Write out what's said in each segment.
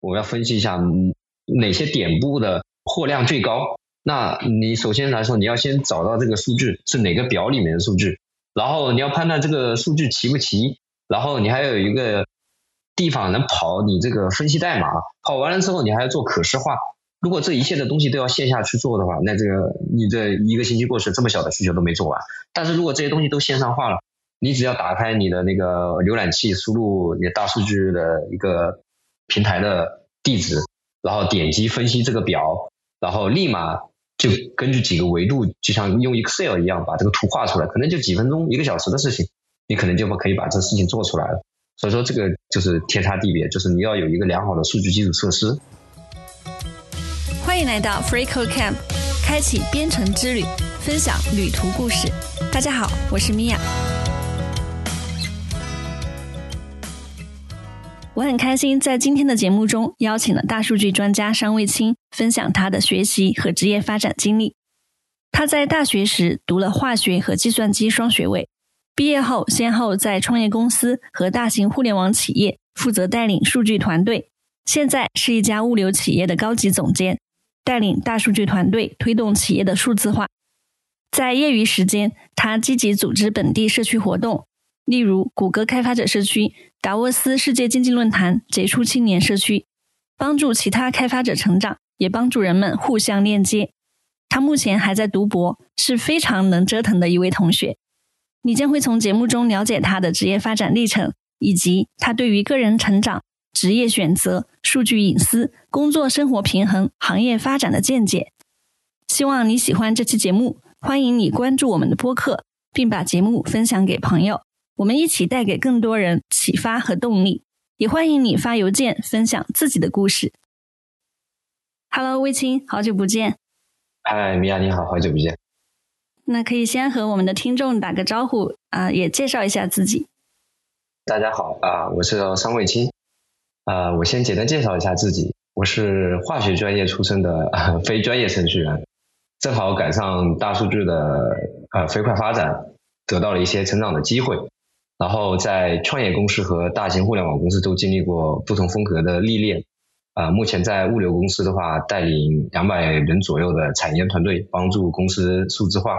我要分析一下哪些点部的货量最高。那你首先来说，你要先找到这个数据是哪个表里面的数据，然后你要判断这个数据齐不齐，然后你还有一个地方能跑你这个分析代码，跑完了之后你还要做可视化。如果这一切的东西都要线下去做的话，那这个你这一个星期过去，这么小的需求都没做完。但是如果这些东西都线上化了，你只要打开你的那个浏览器，输入你的大数据的一个平台的地址，然后点击分析这个表，然后立马。就根据几个维度，就像用 Excel 一样，把这个图画出来，可能就几分钟、一个小时的事情，你可能就可以把这事情做出来了。所以说，这个就是天差地别，就是你要有一个良好的数据基础设施。欢迎来到 FreeCodeCamp，开启编程之旅，分享旅途故事。大家好，我是米娅。我很开心在今天的节目中邀请了大数据专家商卫青分享他的学习和职业发展经历。他在大学时读了化学和计算机双学位，毕业后先后在创业公司和大型互联网企业负责带领数据团队，现在是一家物流企业的高级总监，带领大数据团队推动企业的数字化。在业余时间，他积极组织本地社区活动。例如，谷歌开发者社区、达沃斯世界经济论坛、杰出青年社区，帮助其他开发者成长，也帮助人们互相链接。他目前还在读博，是非常能折腾的一位同学。你将会从节目中了解他的职业发展历程，以及他对于个人成长、职业选择、数据隐私、工作生活平衡、行业发展的见解。希望你喜欢这期节目，欢迎你关注我们的播客，并把节目分享给朋友。我们一起带给更多人启发和动力，也欢迎你发邮件分享自己的故事。Hello，魏青，好久不见。嗨，米娅，你好，好久不见。那可以先和我们的听众打个招呼啊，也介绍一下自己。大家好啊，我是商卫青啊，我先简单介绍一下自己，我是化学专业出身的非专业程序员，正好赶上大数据的呃飞快发展，得到了一些成长的机会。然后在创业公司和大型互联网公司都经历过不同风格的历练，啊，目前在物流公司的话，带领两百人左右的产业团队，帮助公司数字化。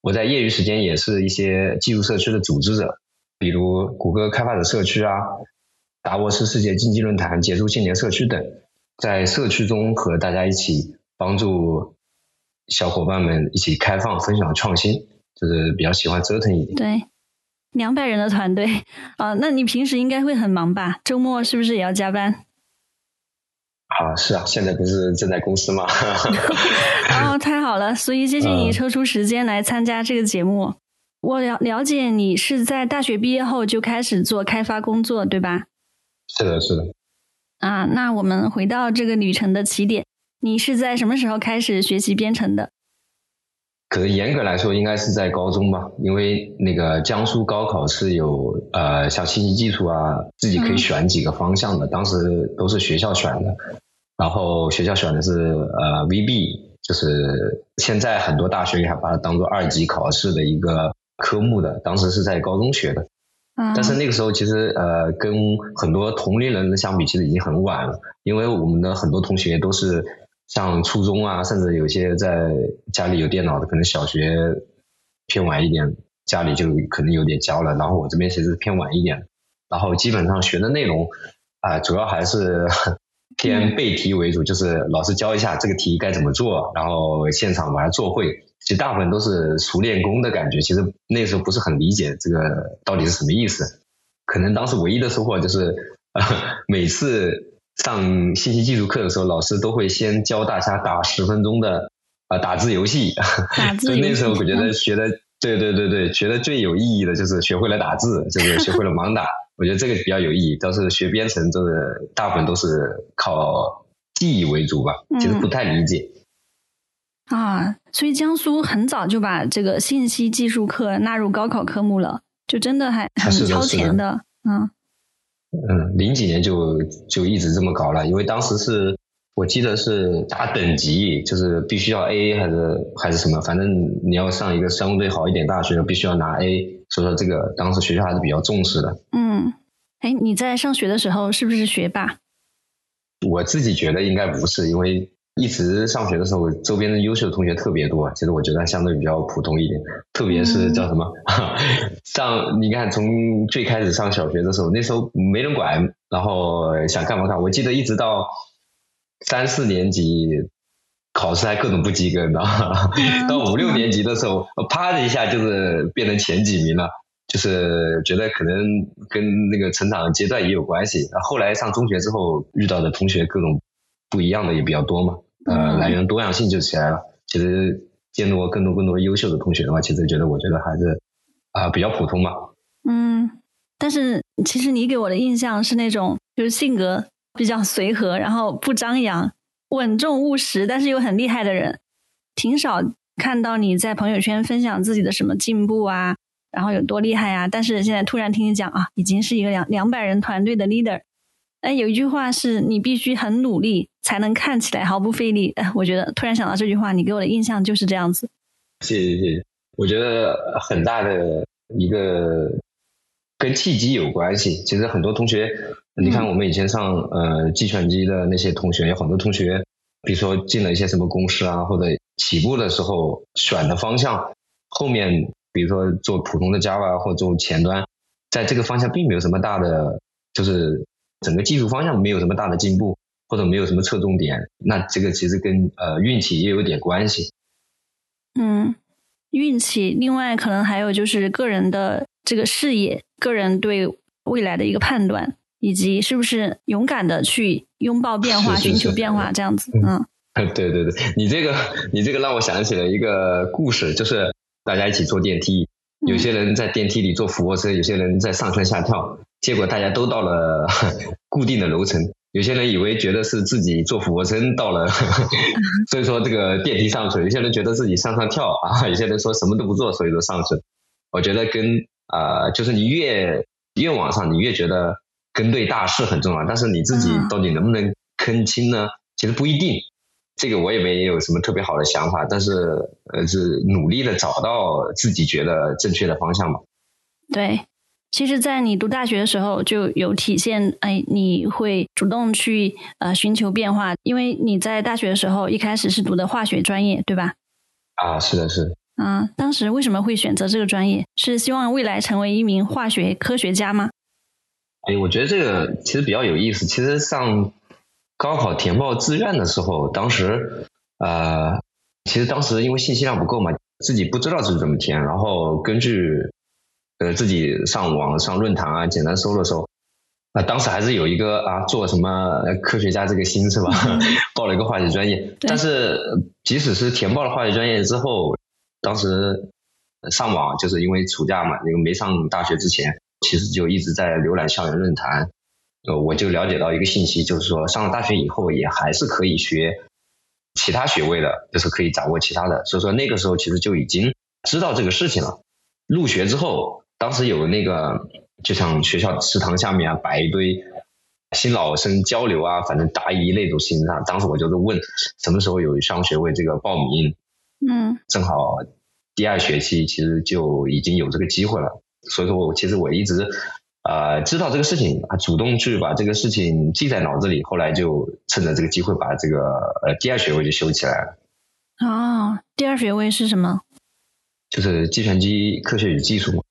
我在业余时间也是一些技术社区的组织者，比如谷歌开发者社区啊，达沃斯世界经济论坛、杰出青年社区等，在社区中和大家一起帮助小伙伴们一起开放、分享、创新，就是比较喜欢折腾一点。对。两百人的团队 啊，那你平时应该会很忙吧？周末是不是也要加班？啊，是啊，现在不是正在公司吗？哦，太好了！所以谢谢你抽出时间来参加这个节目。我了了解你是在大学毕业后就开始做开发工作，对吧？是的，是的。啊，那我们回到这个旅程的起点，你是在什么时候开始学习编程的？可能严格来说，应该是在高中吧，因为那个江苏高考是有呃像信息技术啊，自己可以选几个方向的，当时都是学校选的，然后学校选的是呃 VB，就是现在很多大学也还把它当做二级考试的一个科目的，当时是在高中学的，但是那个时候其实呃跟很多同龄人相比，其实已经很晚了，因为我们的很多同学都是。像初中啊，甚至有些在家里有电脑的，可能小学偏晚一点，家里就可能有点教了。然后我这边其实偏晚一点，然后基本上学的内容啊，主要还是偏背题为主，就是老师教一下这个题该怎么做，然后现场把它做会。其实大部分都是熟练工的感觉。其实那时候不是很理解这个到底是什么意思。可能当时唯一的收获就是每次。上信息技术课的时候，老师都会先教大家打十分钟的啊打字游戏。所以那时候我觉得学的，对对对对，学的最有意义的就是学会了打字，就是学会了盲打。我觉得这个比较有意义。倒是学编程，都是大部分都是靠记忆为主吧，其实不太理解。啊，所以江苏很早就把这个信息技术课纳入高考科目了，就真的还很超前的，嗯。嗯，零几年就就一直这么搞了，因为当时是我记得是打等级，就是必须要 A 还是还是什么，反正你要上一个相对好一点大学，必须要拿 A，所以说这个当时学校还是比较重视的。嗯，哎，你在上学的时候是不是学霸？我自己觉得应该不是，因为一直上学的时候，周边的优秀同学特别多。其实我觉得相对比较普通一点，特别是叫什么，上你看从最开始上小学的时候，那时候没人管，然后想干嘛干嘛。我记得一直到三四年级考试还各种不及格，你知道吗？到五六年级的时候，啪的一下就是变成前几名了。就是觉得可能跟那个成长阶段也有关系。后来上中学之后遇到的同学各种不一样的也比较多嘛，呃，来源多样性就起来了。其实见到过更多更多优秀的同学的话，其实觉得我觉得还是啊比较普通嘛。嗯，但是其实你给我的印象是那种就是性格比较随和，然后不张扬、稳重务实，但是又很厉害的人，挺少看到你在朋友圈分享自己的什么进步啊。然后有多厉害啊！但是现在突然听你讲啊，已经是一个两两百人团队的 leader。哎，有一句话是你必须很努力才能看起来毫不费力。哎，我觉得突然想到这句话，你给我的印象就是这样子。谢谢谢谢，我觉得很大的一个跟契机有关系。其实很多同学，你看我们以前上呃计算机的那些同学，有很多同学，比如说进了一些什么公司啊，或者起步的时候选的方向，后面。比如说做普通的 Java 或做前端，在这个方向并没有什么大的，就是整个技术方向没有什么大的进步，或者没有什么侧重点，那这个其实跟呃运气也有点关系。嗯，运气，另外可能还有就是个人的这个视野，个人对未来的一个判断，以及是不是勇敢的去拥抱变化、寻求变化这样子。嗯，对对对，你这个你这个让我想起了一个故事，就是。大家一起坐电梯，有些人在电梯里做俯卧撑，有些人在上蹿下跳，结果大家都到了 固定的楼层。有些人以为觉得是自己做俯卧撑到了，所以说这个电梯上去；有些人觉得自己上上跳啊，有些人说什么都不做，所以说上去。我觉得跟啊，就是你越越往上，你越觉得跟对大势很重要，但是你自己到底能不能坑清呢？其实不一定。这个我也没有什么特别好的想法，但是呃是努力的找到自己觉得正确的方向嘛。对，其实，在你读大学的时候就有体现，哎，你会主动去呃寻求变化，因为你在大学的时候一开始是读的化学专业，对吧？啊，是的，是。嗯，当时为什么会选择这个专业？是希望未来成为一名化学科学家吗？哎，我觉得这个其实比较有意思。其实上。高考填报志愿的时候，当时，呃，其实当时因为信息量不够嘛，自己不知道是怎么填，然后根据，呃，自己上网上论坛啊，简单搜的时候，啊，当时还是有一个啊，做什么科学家这个心是吧？报了一个化学专业，但是即使是填报了化学专业之后，当时上网就是因为暑假嘛，那个没上大学之前，其实就一直在浏览校园论坛。呃，我就了解到一个信息，就是说上了大学以后也还是可以学其他学位的，就是可以掌握其他的。所以说那个时候其实就已经知道这个事情了。入学之后，当时有那个就像学校食堂下面啊摆一堆新老生交流啊，反正答疑那种形式。当时我就是问什么时候有双学位这个报名，嗯，正好第二学期其实就已经有这个机会了。所以说我其实我一直。呃，知道这个事情啊，主动去把这个事情记在脑子里，后来就趁着这个机会把这个呃第二学位就修起来了。哦，第二学位是什么？就是计算机科学与技术。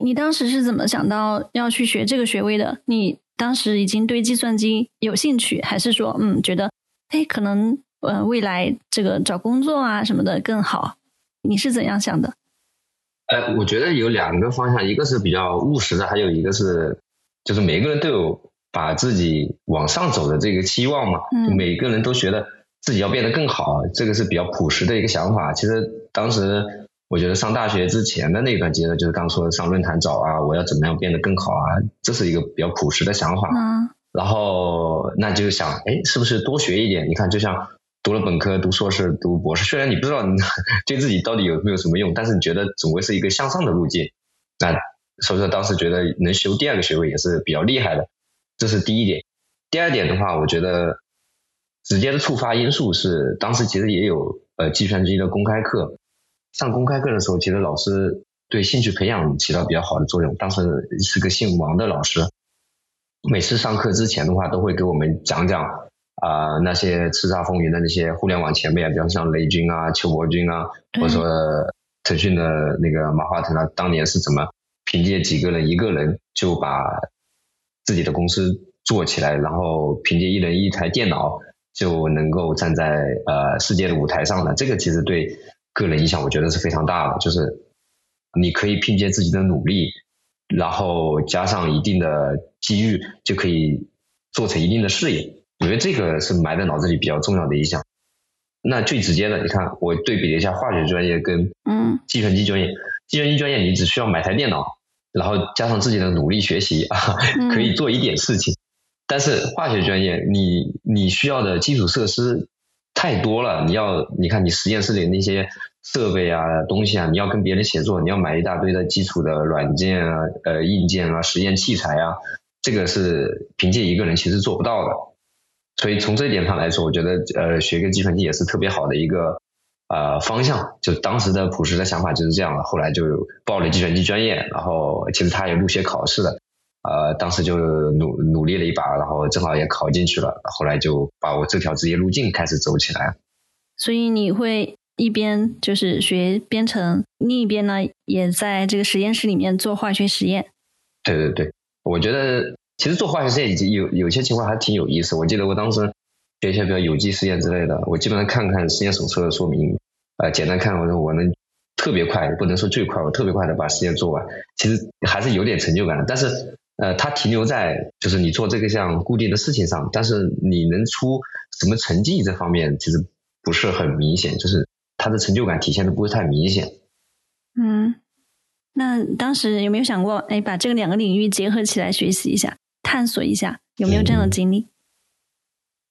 你当时是怎么想到要去学这个学位的？你当时已经对计算机有兴趣，还是说嗯觉得哎可能呃未来这个找工作啊什么的更好？你是怎样想的？呃，我觉得有两个方向，一个是比较务实的，还有一个是，就是每个人都有把自己往上走的这个期望嘛。嗯。每个人都觉得自己要变得更好，这个是比较朴实的一个想法。其实当时我觉得上大学之前的那段阶段，就是刚说上论坛找啊，我要怎么样变得更好啊，这是一个比较朴实的想法。嗯。然后那就想，哎，是不是多学一点？你看，就像。读了本科、读硕士、读博士，虽然你不知道 对自己到底有没有什么用，但是你觉得总归是一个向上的路径。那所以说当时觉得能修第二个学位也是比较厉害的，这是第一点。第二点的话，我觉得直接的触发因素是当时其实也有呃计算机的公开课，上公开课的时候，其实老师对兴趣培养起到比较好的作用。当时是个姓王的老师，每次上课之前的话，都会给我们讲讲啊那些叱咤风云的那些互联网前辈啊，比方像雷军啊、邱伯军啊，或者说腾讯的那个马化腾啊，当年是怎么凭借几个人、一个人就把自己的公司做起来，然后凭借一人一台电脑就能够站在呃世界的舞台上的。这个其实对个人影响，我觉得是非常大的，就是你可以凭借自己的努力。然后加上一定的机遇，就可以做成一定的事业。我觉得这个是埋在脑子里比较重要的一项。那最直接的，你看我对比了一下化学专业跟嗯计算机专业。计算机专业你只需要买台电脑，然后加上自己的努力学习啊，可以做一点事情。但是化学专业，你你需要的基础设施太多了。你要你看你实验室里那些。设备啊，东西啊，你要跟别人协作，你要买一大堆的基础的软件啊、呃硬件啊、实验器材啊，这个是凭借一个人其实做不到的。所以从这一点上来说，我觉得呃学个计算机也是特别好的一个呃方向。就当时的朴实的想法就是这样的，后来就报了计算机专业，然后其实他也入学考试的，呃当时就努努力了一把，然后正好也考进去了，后来就把我这条职业路径开始走起来。所以你会。一边就是学编程，另一边呢也在这个实验室里面做化学实验。对对对，我觉得其实做化学实验有有些情况还挺有意思。我记得我当时学一些比较有机实验之类的，我基本上看看实验手册的说明，呃，简单看，我说我能特别快，不能说最快，我特别快的把实验做完，其实还是有点成就感的。但是呃，它停留在就是你做这个项固定的事情上，但是你能出什么成绩这方面其实不是很明显，就是。他的成就感体现的不会太明显。嗯，那当时有没有想过，哎，把这个两个领域结合起来学习一下，探索一下，有没有这样的经历？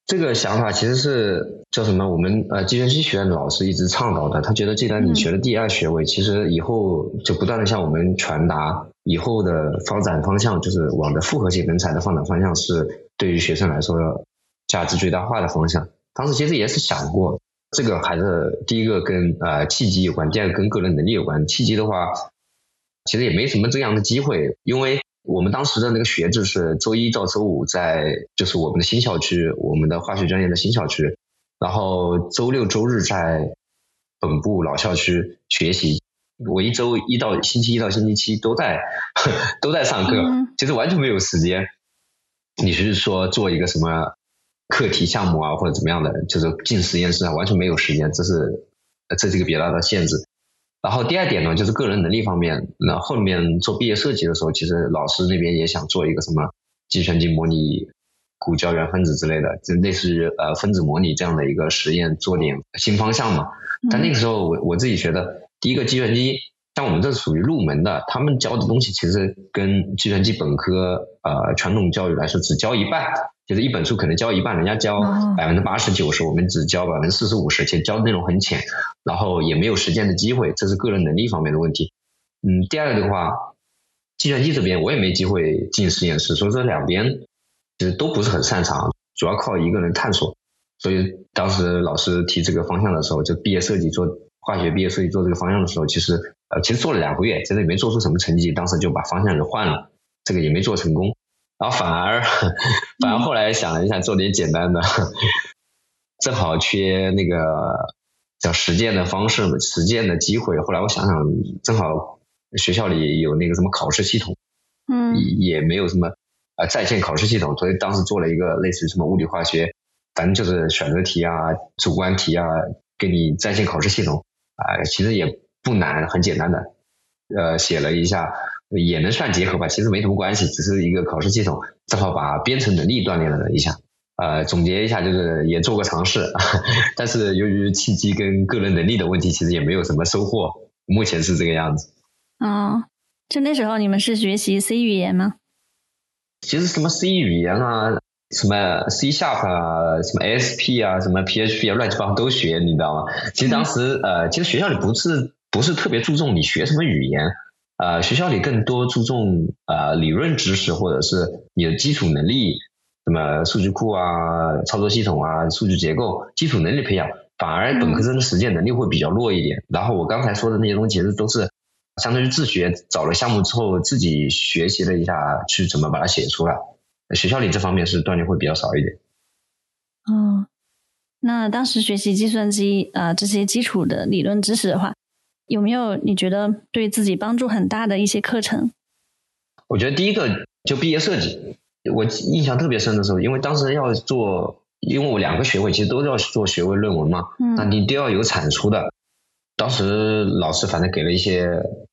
这个想法其实是叫什么？我们呃计算机学院的老师一直倡导的。他觉得，既然你学了第二学位，其实以后就不断的向我们传达，以后的发展方向就是往的复合型人才的发展方向，是对于学生来说价值最大化的方向。当时其实也是想过。这个还是第一个跟呃契机有关，第二个跟个人能力有关。契机的话，其实也没什么这样的机会，因为我们当时的那个学制是周一到周五在就是我们的新校区，我们的化学专业的新校区，然后周六周日在本部老校区学习。我一周一到星期一到星期七都在 都在上课，其实完全没有时间。你是说做一个什么？课题项目啊，或者怎么样的，就是进实验室啊，完全没有时间，这是这是一个比较大的限制。然后第二点呢，就是个人能力方面。那后面做毕业设计的时候，其实老师那边也想做一个什么计算机模拟骨胶原分子之类的，就类似于呃分子模拟这样的一个实验，做点新方向嘛。但那个时候我我自己觉得，第一个计算机像我们这属于入门的，他们教的东西其实跟计算机本科呃传统教育来说只教一半。就是一本书可能教一半，人家教百分之八十九十，我们只教百分之四十五十，其实教的内容很浅，然后也没有实践的机会，这是个人能力方面的问题。嗯，第二个的话，计算机这边我也没机会进实验室，所以说两边其实都不是很擅长，主要靠一个人探索。所以当时老师提这个方向的时候，就毕业设计做化学毕业设计做这个方向的时候，其实呃其实做了两个月，其实也没做出什么成绩，当时就把方向给换了，这个也没做成功。然后反而，反而后来想了一下，做点简单的，正好缺那个叫实践的方式，实践的机会。后来我想想，正好学校里有那个什么考试系统，嗯，也没有什么啊在线考试系统，所以当时做了一个类似于什么物理化学，反正就是选择题啊、主观题啊，给你在线考试系统啊，其实也不难，很简单的，呃，写了一下。也能算结合吧，其实没什么关系，只是一个考试系统，正好把编程能力锻炼了一下。呃，总结一下就是也做过尝试，但是由于契机跟个人能力的问题，其实也没有什么收获。目前是这个样子。哦，就那时候你们是学习 C 语言吗？其实什么 C 语言啊，什么 C Sharp 啊，什么 ASP 啊，什么 PHP 啊，乱七八糟都学，你知道吗？其实当时呃，其实学校里不是不是特别注重你学什么语言。呃，学校里更多注重呃理论知识或者是你的基础能力，什么数据库啊、操作系统啊、数据结构、基础能力培养，反而本科生的实践能力会比较弱一点。然后我刚才说的那些东西，其实都是相当于自学，找了项目之后自己学习了一下，去怎么把它写出来。学校里这方面是锻炼会比较少一点。哦，那当时学习计算机啊这些基础的理论知识的话，有没有你觉得对自己帮助很大的一些课程？我觉得第一个就毕业设计，我印象特别深的时候，因为当时要做，因为我两个学位其实都要做学位论文嘛，那你都要有产出的。当时老师反正给了一些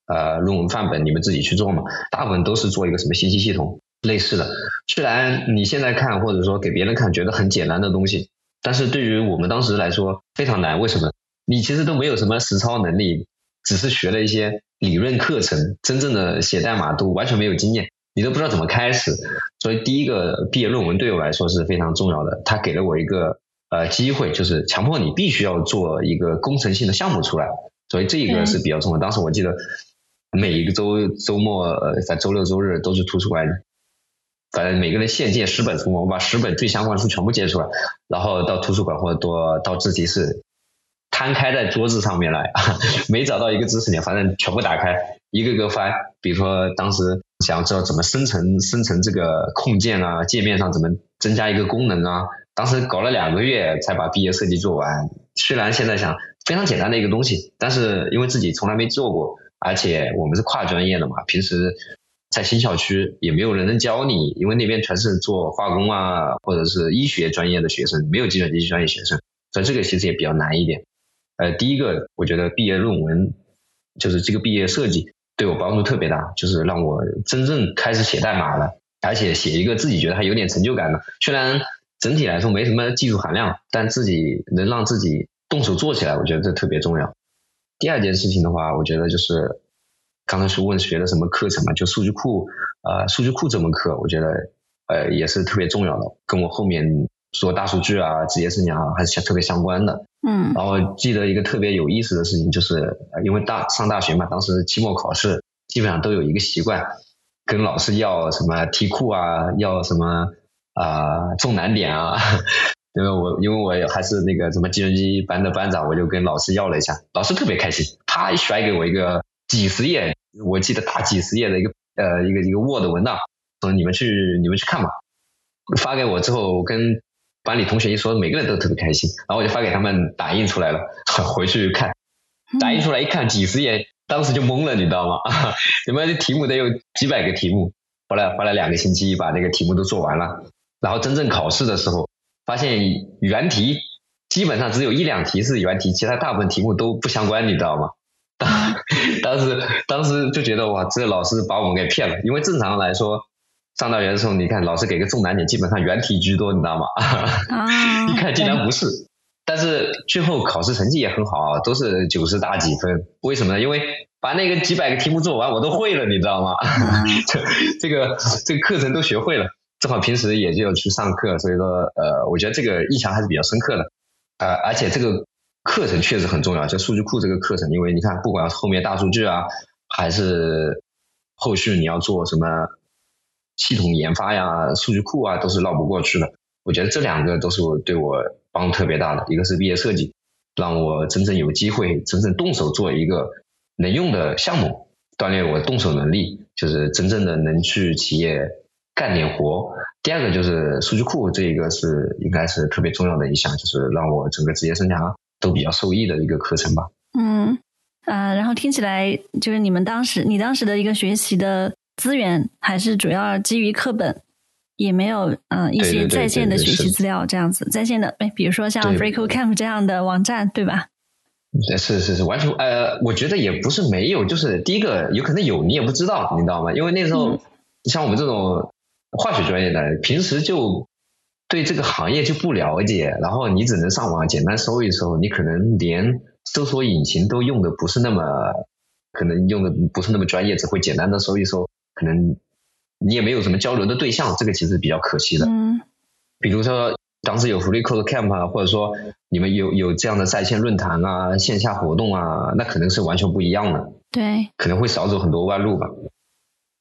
呃论文范本，你们自己去做嘛。大部分都是做一个什么信息系统类似的。虽然你现在看或者说给别人看觉得很简单的东西，但是对于我们当时来说非常难。为什么？你其实都没有什么实操能力，只是学了一些理论课程，真正的写代码都完全没有经验，你都不知道怎么开始。所以第一个毕业论文对我来说是非常重要的，它给了我一个。呃，机会就是强迫你必须要做一个工程性的项目出来，所以这一个是比较重要。当时我记得每一个周周末，呃，在周六周日都是图书馆，反正每个人限借十本书嘛，我把十本最相关的书全部借出来，然后到图书馆或者多到自习室摊开在桌子上面来，没找到一个知识点，反正全部打开，一个个翻。比如说当时想要知道怎么生成生成这个控件啊，界面上怎么增加一个功能啊。当时搞了两个月才把毕业设计做完，虽然现在想非常简单的一个东西，但是因为自己从来没做过，而且我们是跨专业的嘛，平时在新校区也没有人能教你，因为那边全是做化工啊或者是医学专业的学生，没有计算机专业学生，所以这个其实也比较难一点。呃，第一个我觉得毕业论文就是这个毕业设计对我帮助特别大，就是让我真正开始写代码了，而且写一个自己觉得还有点成就感的，虽然。整体来说没什么技术含量，但自己能让自己动手做起来，我觉得这特别重要。第二件事情的话，我觉得就是刚才是问学的什么课程嘛，就数据库，呃，数据库这门课，我觉得呃也是特别重要的，跟我后面说大数据啊、职业生涯还是相特别相关的。嗯。然后记得一个特别有意思的事情，就是因为大上大学嘛，当时期末考试基本上都有一个习惯，跟老师要什么题库啊，要什么。啊，重难点啊！因为我因为我还是那个什么计算机班的班长，我就跟老师要了一下，老师特别开心，他甩给我一个几十页，我记得大几十页的一个呃一个一个 Word 文档，说你们去你们去看吧。发给我之后，跟班里同学一说，每个人都特别开心，然后我就发给他们打印出来了，回去看，打印出来一看几十页，当时就懵了，你知道吗？你们的题目得有几百个题目，后来花了两个星期把那个题目都做完了。然后真正考试的时候，发现原题基本上只有一两题是原题，其他大部分题目都不相关，你知道吗？当 当时当时就觉得哇，这个老师把我们给骗了，因为正常来说，上大学的时候，你看老师给个重难点，基本上原题居多，你知道吗？啊，一看竟然不是，但是最后考试成绩也很好，都是九十打几分。为什么呢？因为把那个几百个题目做完，我都会了，你知道吗？这这个这个课程都学会了。正好平时也就去上课，所以说呃，我觉得这个印象还是比较深刻的，呃，而且这个课程确实很重要，就数据库这个课程，因为你看，不管后面大数据啊，还是后续你要做什么系统研发呀、数据库啊，都是绕不过去的。我觉得这两个都是对我帮助特别大的，一个是毕业设计，让我真正有机会真正动手做一个能用的项目，锻炼我动手能力，就是真正的能去企业。干点活。第二个就是数据库，这一个是应该是特别重要的一项，就是让我整个职业生涯都比较受益的一个课程吧。嗯，啊，然后听起来就是你们当时，你当时的一个学习的资源还是主要基于课本，也没有嗯一些在线的学习资料这样子。在线的，哎，比如说像 FreeCodeCamp 这样的网站，对吧？是是是，完全呃，我觉得也不是没有，就是第一个有可能有，你也不知道，你知道吗？因为那时候像我们这种。化学专业的平时就对这个行业就不了解，然后你只能上网简单搜一搜，你可能连搜索引擎都用的不是那么，可能用的不是那么专业，只会简单的搜一搜，可能你也没有什么交流的对象，这个其实比较可惜的。嗯，比如说当时有 FreeCodeCamp 啊，或者说你们有有这样的在线论坛啊、线下活动啊，那可能是完全不一样的。对，可能会少走很多弯路吧。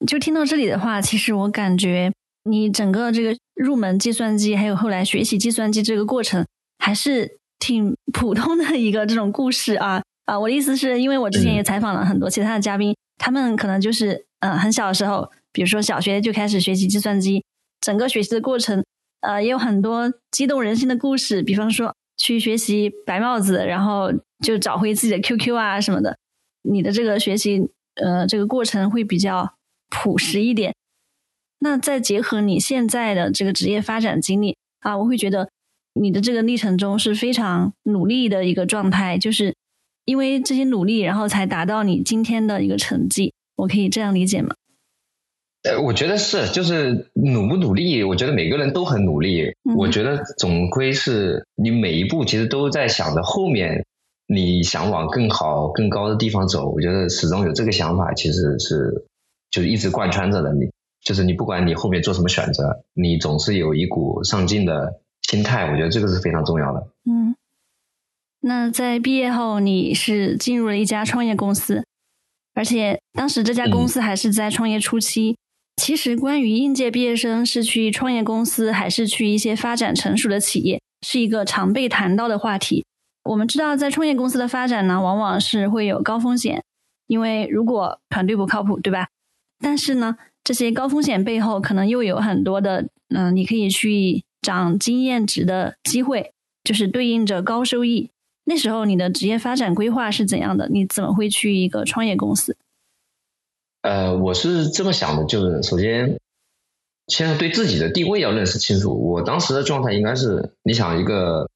就听到这里的话，其实我感觉。你整个这个入门计算机，还有后来学习计算机这个过程，还是挺普通的一个这种故事啊啊！我的意思是因为我之前也采访了很多其他的嘉宾，他们可能就是呃很小的时候，比如说小学就开始学习计算机，整个学习的过程，呃，也有很多激动人心的故事，比方说去学习白帽子，然后就找回自己的 QQ 啊什么的。你的这个学习，呃，这个过程会比较朴实一点。那再结合你现在的这个职业发展经历啊，我会觉得你的这个历程中是非常努力的一个状态，就是因为这些努力，然后才达到你今天的一个成绩。我可以这样理解吗？呃，我觉得是，就是努不努力，我觉得每个人都很努力。我觉得总归是你每一步其实都在想着后面你想往更好、更高的地方走。我觉得始终有这个想法，其实是就是一直贯穿着的你。就是你不管你后面做什么选择，你总是有一股上进的心态，我觉得这个是非常重要的。嗯，那在毕业后，你是进入了一家创业公司，而且当时这家公司还是在创业初期。其实，关于应届毕业生是去创业公司还是去一些发展成熟的企业，是一个常被谈到的话题。我们知道，在创业公司的发展呢，往往是会有高风险，因为如果团队不靠谱，对吧？但是呢？这些高风险背后，可能又有很多的，嗯，你可以去涨经验值的机会，就是对应着高收益。那时候你的职业发展规划是怎样的？你怎么会去一个创业公司？呃，我是这么想的，就是首先，现在对自己的定位要认识清楚。我当时的状态应该是，你想一个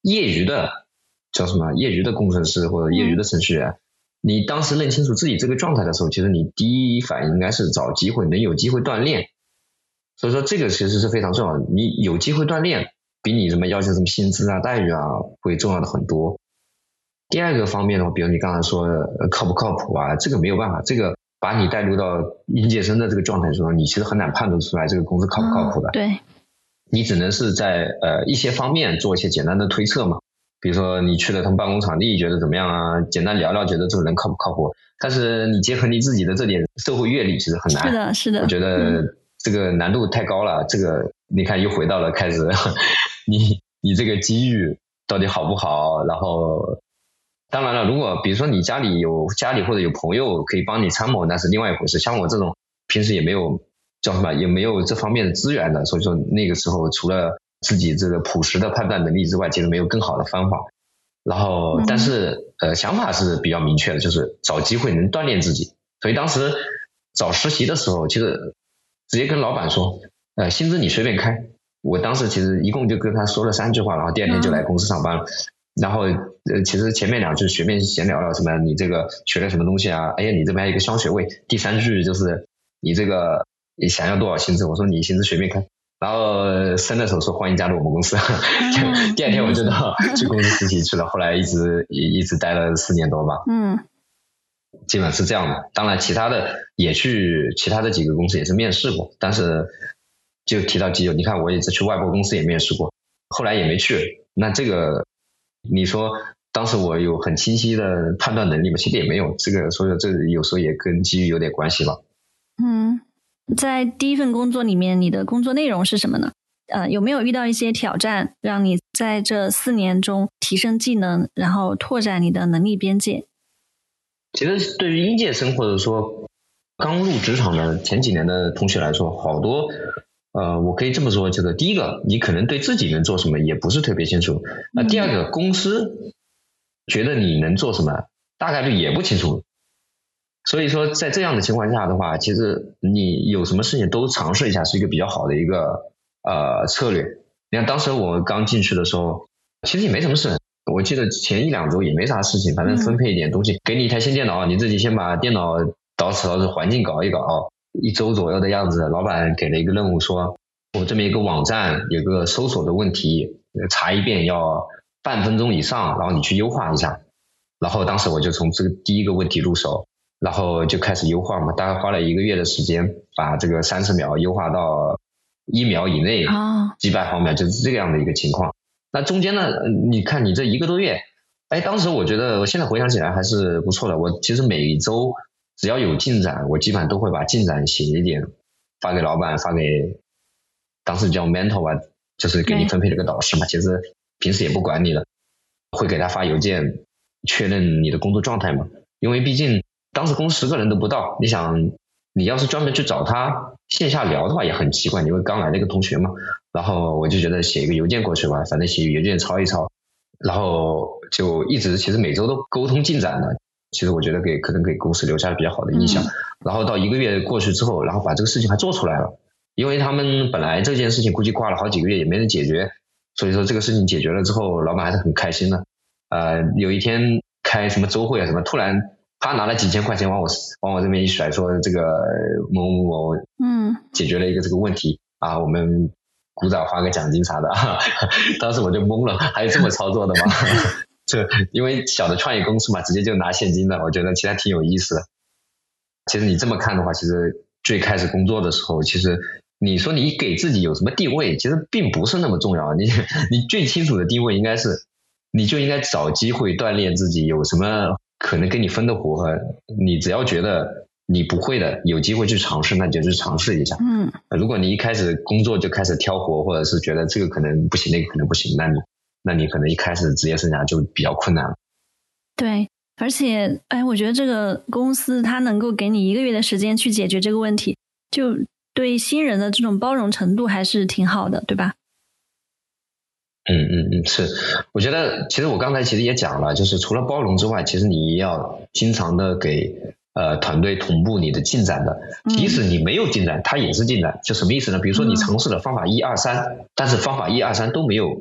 业余的叫什么？业余的工程师或者业余的程序员。你当时认清楚自己这个状态的时候，其实你第一反应应该是找机会，能有机会锻炼。所以说这个其实是非常重要的。你有机会锻炼，比你什么要求什么薪资啊、待遇啊会重要的很多。第二个方面的话，比如你刚才说靠不靠谱啊，这个没有办法，这个把你带入到应届生的这个状态时候，你其实很难判断出来这个公司靠不靠谱的。对，你只能是在呃一些方面做一些简单的推测嘛。比如说你去了他们办公场地，觉得怎么样啊？简单聊聊，觉得这个人靠不靠谱？但是你结合你自己的这点社会阅历，其实很难。是的，是的。我觉得这个难度太高了。这个你看又回到了开始，你你这个机遇到底好不好？然后当然了，如果比如说你家里有家里或者有朋友可以帮你参谋，那是另外一回事。像我这种平时也没有叫什么，也没有这方面的资源的，所以说那个时候除了。自己这个朴实的判断能力之外，其实没有更好的方法。然后，但是呃，想法是比较明确的，就是找机会能锻炼自己。所以当时找实习的时候，其实直接跟老板说，呃，薪资你随便开。我当时其实一共就跟他说了三句话，然后第二天就来公司上班了。然后呃，其实前面两句随便闲聊了，什么你这个学了什么东西啊？哎呀，你这边还有一个双学位。第三句就是你这个你想要多少薪资？我说你薪资随便开。然后伸的手说欢迎加入我们公司，第二天我就到去公司实习去了。后来一直一一直待了四年多吧。嗯，基本是这样的。当然，其他的也去其他的几个公司也是面试过，但是就提到基友，你看我也是去外国公司也面试过，后来也没去。那这个你说当时我有很清晰的判断能力吗？其实也没有。这个所以这有时候也跟机遇有点关系吧。嗯。在第一份工作里面，你的工作内容是什么呢？呃，有没有遇到一些挑战，让你在这四年中提升技能，然后拓展你的能力边界？其实，对于应届生或者说刚入职场的前几年的同学来说，好多呃，我可以这么说，就是第一个，你可能对自己能做什么也不是特别清楚；那第二个，公司觉得你能做什么，大概率也不清楚。所以说，在这样的情况下的话，其实你有什么事情都尝试一下，是一个比较好的一个呃策略。你看，当时我刚进去的时候，其实也没什么事。我记得前一两周也没啥事情，反正分配一点东西，给你一台新电脑，你自己先把电脑捯饬捯饬环境搞一搞。一周左右的样子，老板给了一个任务，说我这么一个网站有个搜索的问题，查一遍要半分钟以上，然后你去优化一下。然后当时我就从这个第一个问题入手。然后就开始优化嘛，大概花了一个月的时间，把这个三十秒优化到一秒以内，几百毫秒，就是这个样的一个情况。那中间呢，你看你这一个多月，哎，当时我觉得，我现在回想起来还是不错的。我其实每周只要有进展，我基本上都会把进展写一点，发给老板，发给当时叫 mentor 吧，就是给你分配了个导师嘛。其实平时也不管你了，会给他发邮件确认你的工作状态嘛，因为毕竟。当时公司十个人都不到，你想你要是专门去找他线下聊的话，也很奇怪，因为刚来的一个同学嘛。然后我就觉得写一个邮件过去吧，反正写邮件抄一抄，然后就一直其实每周都沟通进展的。其实我觉得给可能给公司留下了比较好的印象。然后到一个月过去之后，然后把这个事情还做出来了，因为他们本来这件事情估计挂了好几个月也没人解决，所以说这个事情解决了之后，老板还是很开心的。呃，有一天开什么周会啊什么，突然他拿了几千块钱往我往我这边一甩，说这个某某某嗯解决了一个这个问题啊，我们。鼓掌发个奖金啥的，当时我就懵了，还有这么操作的吗？就因为小的创业公司嘛，直接就拿现金的，我觉得其实挺有意思的。其实你这么看的话，其实最开始工作的时候，其实你说你给自己有什么定位，其实并不是那么重要。你 你最清楚的定位应该是，你就应该找机会锻炼自己，有什么可能跟你分的活，你只要觉得。你不会的，有机会去尝试，那你就去尝试一下。嗯，如果你一开始工作就开始挑活，或者是觉得这个可能不行，那个可能不行，那你，那你可能一开始职业生涯就比较困难了。对，而且，哎，我觉得这个公司它能够给你一个月的时间去解决这个问题，就对新人的这种包容程度还是挺好的，对吧？嗯嗯嗯，是，我觉得其实我刚才其实也讲了，就是除了包容之外，其实你要经常的给。呃，团队同步你的进展的，即使你没有进展，它也是进展。就什么意思呢？比如说你尝试了方法一二三，但是方法一二三都没有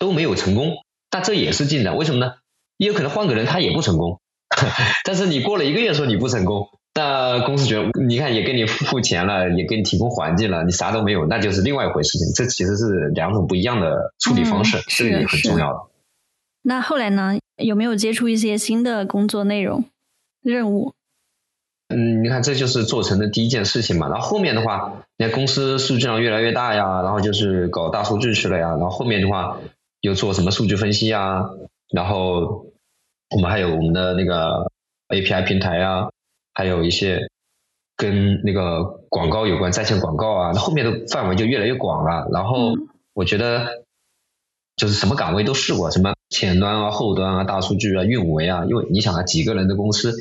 都没有成功，那这也是进展。为什么呢？也有可能换个人他也不成功，但是你过了一个月说你不成功，那公司觉得你看也给你付钱了，也给你提供环境了，你啥都没有，那就是另外一回事情。这其实是两种不一样的处理方式，这个也很重要的。那后来呢？有没有接触一些新的工作内容、任务？嗯，你看，这就是做成的第一件事情嘛。然后后面的话，你看公司数据量越来越大呀，然后就是搞大数据去了呀。然后后面的话，又做什么数据分析啊？然后我们还有我们的那个 API 平台啊，还有一些跟那个广告有关，在线广告啊。那后面的范围就越来越广了。然后我觉得就是什么岗位都试过，什么前端啊、后端啊、大数据啊、运维啊。因为你想啊，几个人的公司。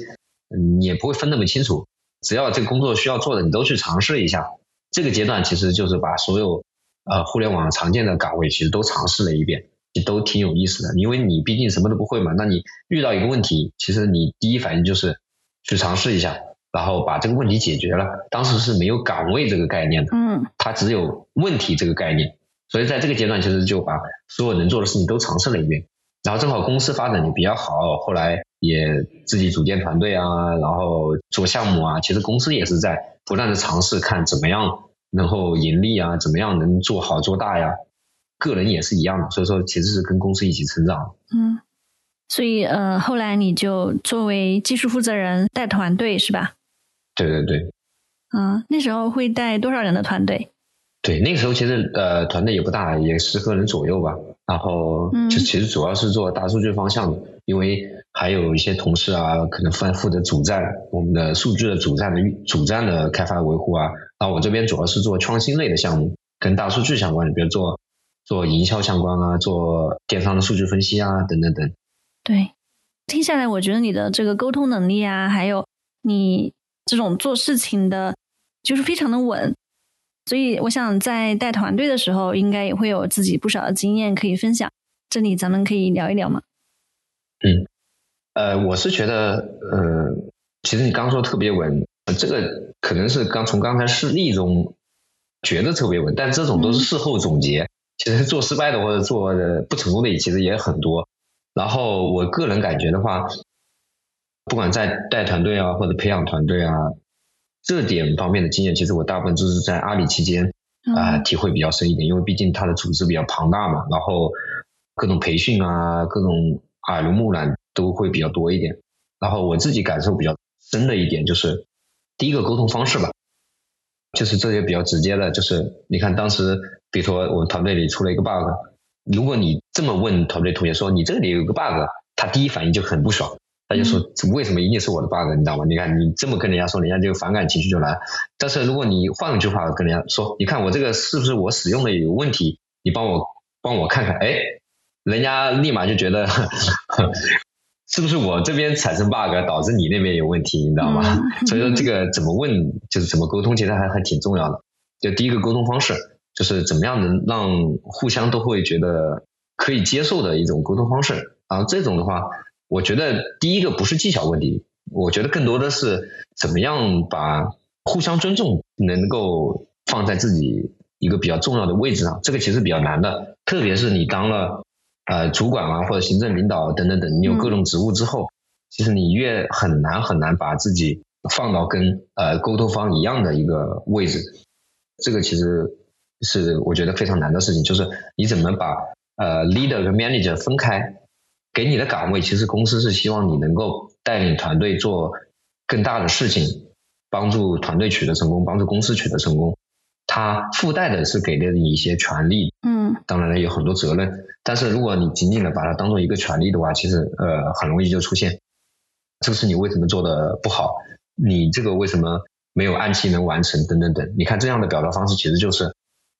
你也不会分那么清楚，只要这个工作需要做的，你都去尝试一下。这个阶段其实就是把所有呃互联网常见的岗位其实都尝试了一遍，都挺有意思的。因为你毕竟什么都不会嘛，那你遇到一个问题，其实你第一反应就是去尝试一下，然后把这个问题解决了。当时是没有岗位这个概念的，嗯，它只有问题这个概念，所以在这个阶段其实就把所有能做的事情都尝试了一遍。然后正好公司发展的比较好，后来也自己组建团队啊，然后做项目啊。其实公司也是在不断的尝试，看怎么样能够盈利啊，怎么样能做好做大呀。个人也是一样的，所以说其实是跟公司一起成长。嗯，所以呃，后来你就作为技术负责人带团队是吧？对对对。嗯，那时候会带多少人的团队？对，那个时候其实呃团队也不大，也十个人左右吧。然后就其实主要是做大数据方向的，因为还有一些同事啊，可能负负责主站我们的数据的主站的主站的开发维护啊。然后我这边主要是做创新类的项目，跟大数据相关的，比如做做营销相关啊，做电商的数据分析啊，等等等。对，听下来我觉得你的这个沟通能力啊，还有你这种做事情的，就是非常的稳。所以，我想在带团队的时候，应该也会有自己不少的经验可以分享。这里咱们可以聊一聊吗？嗯，呃，我是觉得，呃，其实你刚说特别稳，这个可能是刚从刚才事例中觉得特别稳，但这种都是事后总结。其实做失败的或者做的不成功的，其实也很多。然后我个人感觉的话，不管在带团队啊，或者培养团队啊。这点方面的经验，其实我大部分都是在阿里期间啊体会比较深一点，因为毕竟它的组织比较庞大嘛，然后各种培训啊，各种耳濡目染都会比较多一点。然后我自己感受比较深的一点就是，第一个沟通方式吧，就是这些比较直接的，就是你看当时，比如说我们团队里出了一个 bug，如果你这么问团队同学说你这里有个 bug，他第一反应就很不爽。他就说：“为什么一定是我的 bug？你知道吗？你看你这么跟人家说，人家就反感情绪就来。但是如果你换一句话跟人家说，你看我这个是不是我使用的有问题？你帮我帮我看看，哎，人家立马就觉得 是不是我这边产生 bug 导致你那边有问题，你知道吗？所以说这个怎么问，就是怎么沟通，其实还还挺重要的。就第一个沟通方式，就是怎么样能让互相都会觉得可以接受的一种沟通方式。然后这种的话，我觉得第一个不是技巧问题，我觉得更多的是怎么样把互相尊重能够放在自己一个比较重要的位置上。这个其实比较难的，特别是你当了。呃，主管啊，或者行政领导等等等，你有各种职务之后，其实你越很难很难把自己放到跟呃沟通方一样的一个位置，这个其实是我觉得非常难的事情，就是你怎么把呃 leader 跟 manager 分开，给你的岗位，其实公司是希望你能够带领团队做更大的事情，帮助团队取得成功，帮助公司取得成功。它附带的是给了你一些权利，嗯，当然了，有很多责任。但是如果你仅仅的把它当做一个权利的话，其实呃很容易就出现，这个事你为什么做的不好？你这个为什么没有按期能完成？等等等。你看这样的表达方式其实就是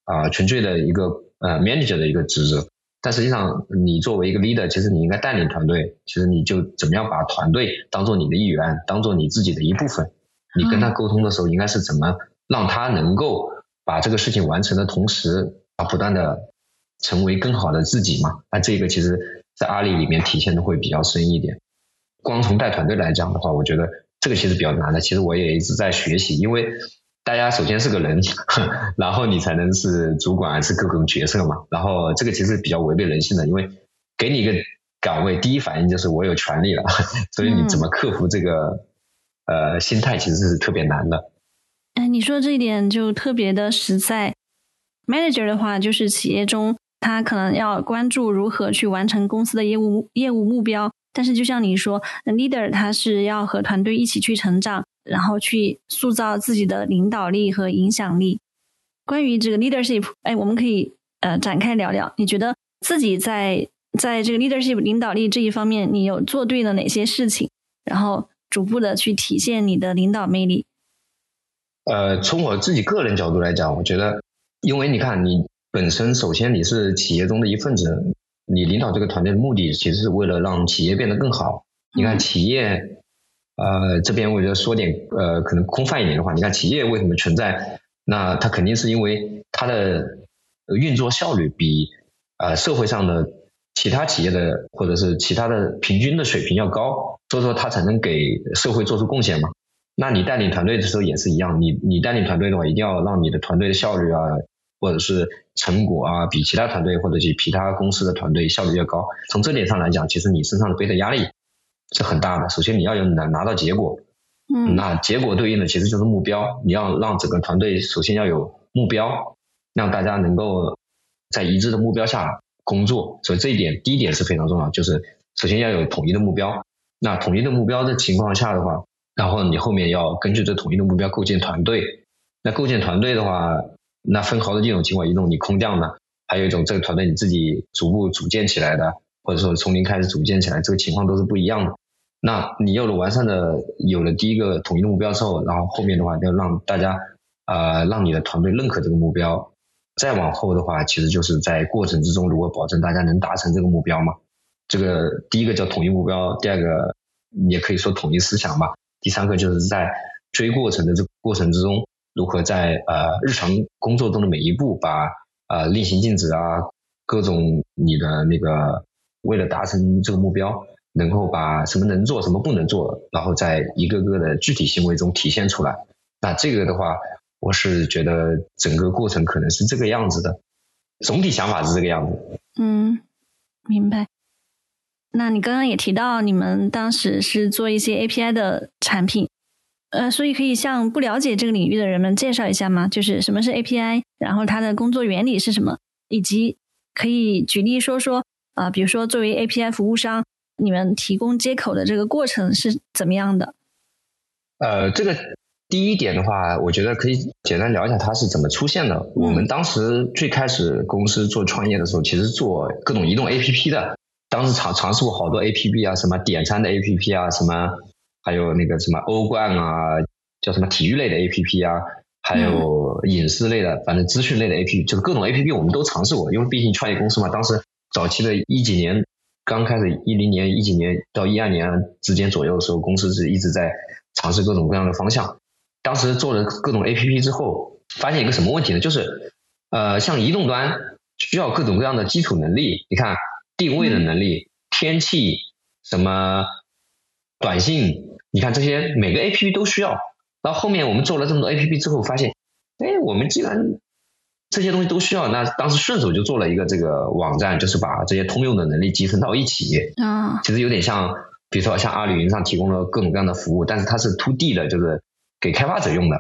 啊纯粹的一个呃 manager 的一个职责。但实际上你作为一个 leader，其实你应该带领团队，其实你就怎么样把团队当做你的一员，当做你自己的一部分。你跟他沟通的时候，应该是怎么让他能够。把这个事情完成的同时，啊，不断的成为更好的自己嘛。那这个其实，在阿里里面体现的会比较深一点。光从带团队来讲的话，我觉得这个其实比较难的。其实我也一直在学习，因为大家首先是个人，然后你才能是主管，是各种角色嘛。然后这个其实比较违背人性的，因为给你一个岗位，第一反应就是我有权利了，所以你怎么克服这个呃心态，其实是特别难的。哎，你说这一点就特别的实在。Manager 的话，就是企业中他可能要关注如何去完成公司的业务业务目标。但是就像你说，Leader 他是要和团队一起去成长，然后去塑造自己的领导力和影响力。关于这个 leadership，哎，我们可以呃展开聊聊。你觉得自己在在这个 leadership 领导力这一方面，你有做对了哪些事情？然后逐步的去体现你的领导魅力。呃，从我自己个人角度来讲，我觉得，因为你看，你本身首先你是企业中的一份子，你领导这个团队的目的其实是为了让企业变得更好。你看企业，呃，这边我觉得说点呃可能空泛一点的话，你看企业为什么存在？那它肯定是因为它的运作效率比呃社会上的其他企业的或者是其他的平均的水平要高，所以说它才能给社会做出贡献嘛。那你带领团队的时候也是一样，你你带领团队的话，一定要让你的团队的效率啊，或者是成果啊，比其他团队或者是其他公司的团队效率要高。从这点上来讲，其实你身上的背的压力是很大的。首先你要有拿拿到结果，嗯，那结果对应的其实就是目标。你要让整个团队首先要有目标，让大家能够在一致的目标下工作。所以这一点第一点是非常重要，就是首先要有统一的目标。那统一的目标的情况下的话。然后你后面要根据这统一的目标构建团队。那构建团队的话，那分好几种情况：一种你空降的，还有一种这个团队你自己逐步组建起来的，或者说从零开始组建起来，这个情况都是不一样的。那你有了完善的，有了第一个统一的目标之后，然后后面的话要让大家呃让你的团队认可这个目标。再往后的话，其实就是在过程之中如何保证大家能达成这个目标嘛。这个第一个叫统一目标，第二个也可以说统一思想吧。第三个就是在追过程的这个过程之中，如何在呃日常工作中的每一步，把呃例行禁止啊，各种你的那个为了达成这个目标，能够把什么能做，什么不能做，然后在一个个的具体行为中体现出来。那这个的话，我是觉得整个过程可能是这个样子的，总体想法是这个样子。嗯，明白。那你刚刚也提到，你们当时是做一些 API 的产品，呃，所以可以向不了解这个领域的人们介绍一下吗？就是什么是 API，然后它的工作原理是什么，以及可以举例说说，啊，比如说作为 API 服务商，你们提供接口的这个过程是怎么样的？呃，这个第一点的话，我觉得可以简单聊一下它是怎么出现的。我们当时最开始公司做创业的时候，其实做各种移动 APP 的。当时尝尝试过好多 A P P 啊，什么点餐的 A P P 啊，什么还有那个什么欧冠啊，叫什么体育类的 A P P 啊，还有影视类的，反正资讯类的 A P P，就是各种 A P P 我们都尝试过，因为毕竟创业公司嘛，当时早期的一几年刚开始一零年、一几年到一二年之间左右的时候，公司是一直在尝试各种各样的方向。当时做了各种 A P P 之后，发现一个什么问题呢？就是呃，像移动端需要各种各样的基础能力，你看定位的能力、天气、什么短信，你看这些每个 A P P 都需要。到后面我们做了这么多 A P P 之后，发现，哎，我们既然这些东西都需要，那当时顺手就做了一个这个网站，就是把这些通用的能力集成到一起。啊，其实有点像，比如说像阿里云上提供了各种各样的服务，但是它是 to D 的，就是给开发者用的。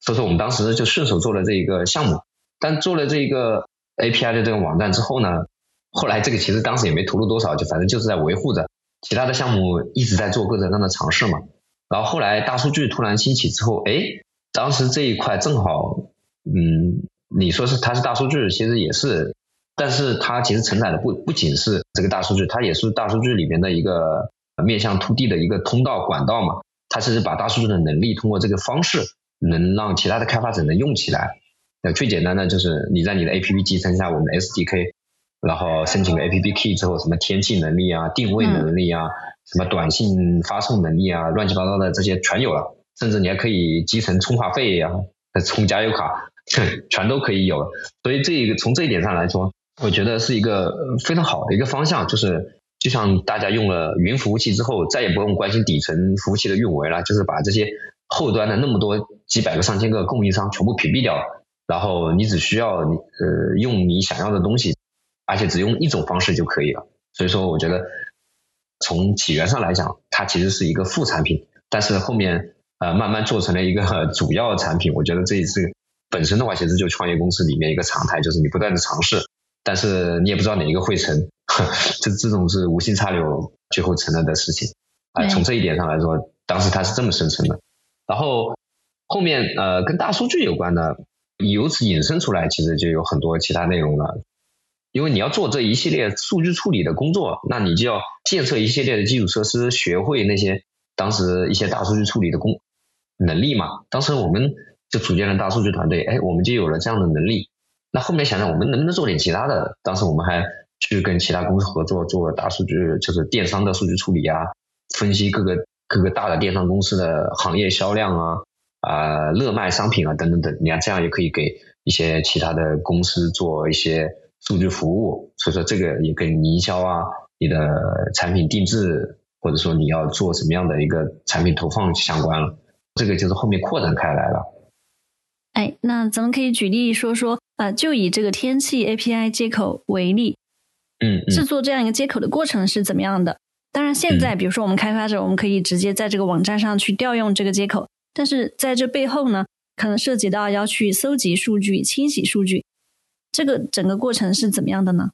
所以说我们当时就顺手做了这一个项目。但做了这一个 API 的这个网站之后呢，后来这个其实当时也没投入多少，就反正就是在维护着。其他的项目一直在做各种各样的尝试嘛。然后后来大数据突然兴起之后，哎，当时这一块正好，嗯，你说是它是大数据，其实也是，但是它其实承载的不不仅是这个大数据，它也是大数据里面的一个面向 to D 的一个通道管道嘛。它是把大数据的能力通过这个方式，能让其他的开发者能用起来。那最简单的就是你在你的 APP 集成下我们的 SDK，然后申请个 APP Key 之后，什么天气能力啊、定位能力啊。什么短信发送能力啊，乱七八糟的这些全有了，甚至你还可以集成充话费呀、充加油卡，全都可以有了。所以这一个从这一点上来说，我觉得是一个非常好的一个方向，就是就像大家用了云服务器之后，再也不用关心底层服务器的运维了，就是把这些后端的那么多几百个、上千个供应商全部屏蔽掉，然后你只需要呃用你想要的东西，而且只用一种方式就可以了。所以说，我觉得。从起源上来讲，它其实是一个副产品，但是后面呃慢慢做成了一个 主要产品。我觉得这也是本身的话，其实就创业公司里面一个常态，就是你不断的尝试，但是你也不知道哪一个会成，这这种是无心插柳最后成了的事情。啊，从这一点上来说，当时它是这么生成的。然后后面呃跟大数据有关的，由此引申出来，其实就有很多其他内容了。因为你要做这一系列数据处理的工作，那你就要建设一系列的基础设施，学会那些当时一些大数据处理的工能力嘛。当时我们就组建了大数据团队，哎，我们就有了这样的能力。那后面想想，我们能不能做点其他的？当时我们还去跟其他公司合作，做大数据，就是电商的数据处理啊，分析各个各个大的电商公司的行业销量啊，啊，热卖商品啊，等等等。你看，这样也可以给一些其他的公司做一些。数据服务，所以说这个也跟营销啊、你的产品定制，或者说你要做什么样的一个产品投放相关了。这个就是后面扩展开来了。哎，那咱们可以举例说说，呃，就以这个天气 API 接口为例，嗯，制作这样一个接口的过程是怎么样的？当然，现在比如说我们开发者，我们可以直接在这个网站上去调用这个接口，但是在这背后呢，可能涉及到要去搜集数据、清洗数据。这个整个过程是怎么样的呢？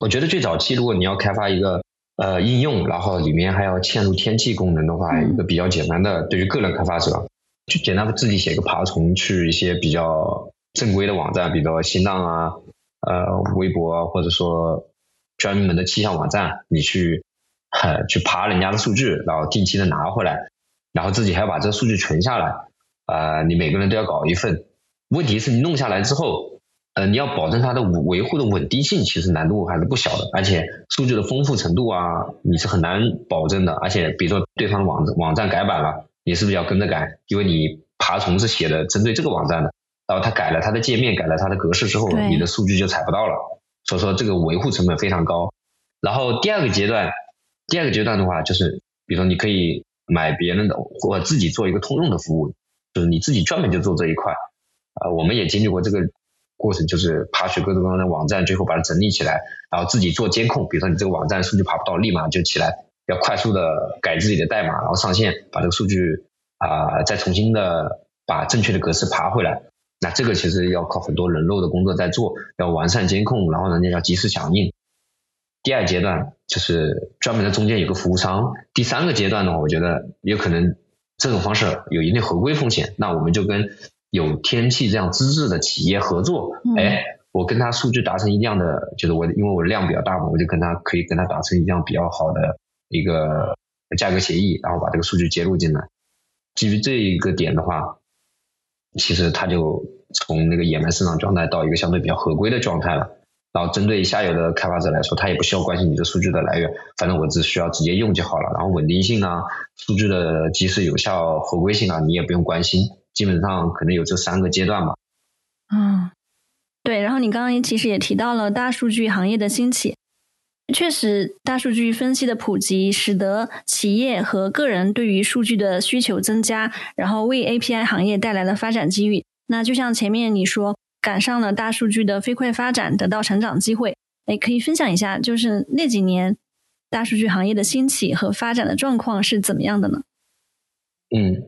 我觉得最早期，如果你要开发一个呃应用，然后里面还要嵌入天气功能的话，一个比较简单的，对于个人开发者，就简单的自己写个爬虫，去一些比较正规的网站，比如说新浪啊、呃微博啊，或者说专门的气象网站，你去去爬人家的数据，然后定期的拿回来，然后自己还要把这个数据存下来，啊，你每个人都要搞一份。问题是你弄下来之后，呃，你要保证它的维护的稳定性，其实难度还是不小的。而且数据的丰富程度啊，你是很难保证的。而且比如说对方的网网站改版了，你是不是要跟着改？因为你爬虫是写的针对这个网站的，然后它改了它的界面，改了它的格式之后，你的数据就采不到了。所以说这个维护成本非常高。然后第二个阶段，第二个阶段的话，就是比如说你可以买别人的，或自己做一个通用的服务，就是你自己专门就做这一块。啊，我们也经历过这个过程，就是爬取各种各样的网站，最后把它整理起来，然后自己做监控。比如说你这个网站数据爬不到，立马就起来，要快速的改自己的代码，然后上线，把这个数据啊再重新的把正确的格式爬回来。那这个其实要靠很多人肉的工作在做，要完善监控，然后人家要及时响应。第二阶段就是专门的中间有个服务商。第三个阶段呢，我觉得有可能这种方式有一定合规风险，那我们就跟有天气这样资质的企业合作，哎，我跟他数据达成一样的，就是我因为我量比较大嘛，我就跟他可以跟他达成一样比较好的一个价格协议，然后把这个数据接入进来。基于这一个点的话，其实它就从那个野蛮生长状态到一个相对比较合规的状态了。然后针对下游的开发者来说，他也不需要关心你的数据的来源，反正我只需要直接用就好了。然后稳定性啊，数据的及时有效合规性啊，你也不用关心。基本上可能有这三个阶段吧。嗯，对。然后你刚刚其实也提到了大数据行业的兴起，确实，大数据分析的普及，使得企业和个人对于数据的需求增加，然后为 API 行业带来了发展机遇。那就像前面你说。赶上了大数据的飞快发展，得到成长机会。哎，可以分享一下，就是那几年大数据行业的兴起和发展的状况是怎么样的呢？嗯，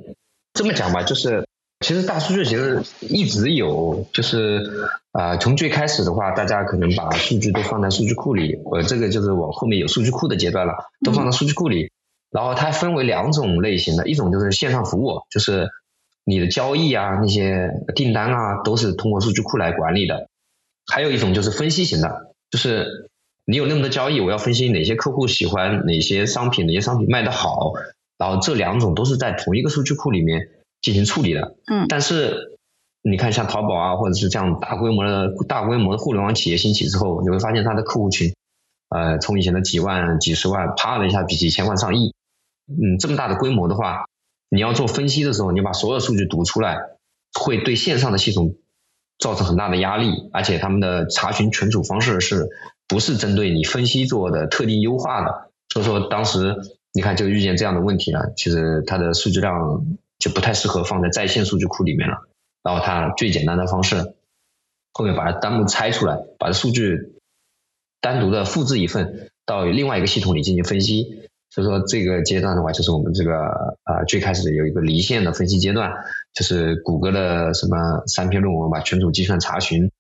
这么讲吧，就是其实大数据其实一直有，就是啊，从最开始的话，大家可能把数据都放在数据库里，呃，这个就是往后面有数据库的阶段了，都放到数据库里。然后它分为两种类型的，一种就是线上服务，就是。你的交易啊，那些订单啊，都是通过数据库来管理的。还有一种就是分析型的，就是你有那么多交易，我要分析哪些客户喜欢哪些商品，哪些商品卖得好。然后这两种都是在同一个数据库里面进行处理的。嗯。但是你看，像淘宝啊，或者是这样大规模的大规模的互联网企业兴起之后，你会发现它的客户群，呃，从以前的几万、几十万，啪的一下比几千万、上亿。嗯，这么大的规模的话。你要做分析的时候，你把所有数据读出来，会对线上的系统造成很大的压力，而且他们的查询存储方式是不是针对你分析做的特定优化的？所以说当时你看就遇见这样的问题了，其实它的数据量就不太适合放在在线数据库里面了。然后它最简单的方式，后面把它单独拆出来，把数据单独的复制一份到另外一个系统里进行分析。所以说这个阶段的话，就是我们这个呃最开始有一个离线的分析阶段，就是谷歌的什么三篇论文把存储、计算、查询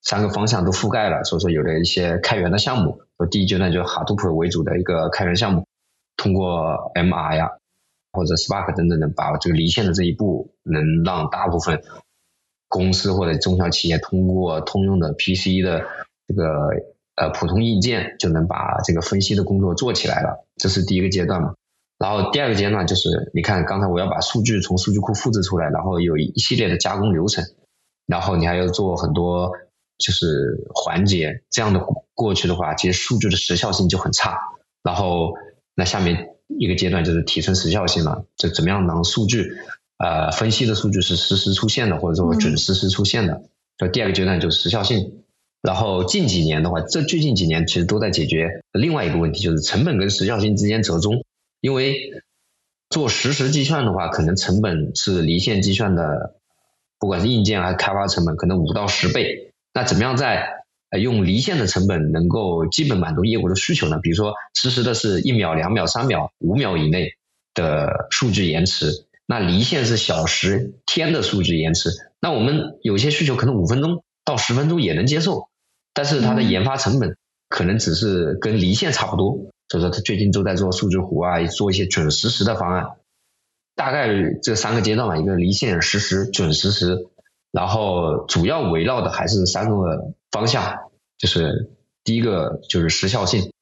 三个方向都覆盖了。所以说有了一些开源的项目，说第一阶段就是 Hadoop 为主的一个开源项目，通过 MR 呀或者 Spark 等等的，把这个离线的这一步能让大部分公司或者中小企业通过通用的 PC 的这个。呃，普通硬件就能把这个分析的工作做起来了，这是第一个阶段嘛。然后第二个阶段就是，你看刚才我要把数据从数据库复制出来，然后有一系列的加工流程，然后你还要做很多就是环节，这样的过去的话，其实数据的时效性就很差。然后那下面一个阶段就是提升时效性了，就怎么样让数据呃分析的数据是实时出现的，或者说准实时出现的。就第二个阶段就是时效性。然后近几年的话，这最近几年其实都在解决另外一个问题，就是成本跟时效性之间折中。因为做实时计算的话，可能成本是离线计算的，不管是硬件还是开发成本，可能五到十倍。那怎么样在用离线的成本能够基本满足业务的需求呢？比如说实时的是一秒、两秒、三秒、五秒以内的数据延迟，那离线是小时、天的数据延迟。那我们有些需求可能五分钟到十分钟也能接受。但是它的研发成本可能只是跟离线差不多，所以说他最近都在做数据湖啊，做一些准实时的方案。大概这三个阶段吧，一个离线、实时、准实时，然后主要围绕的还是三个方向，就是第一个就是时效性，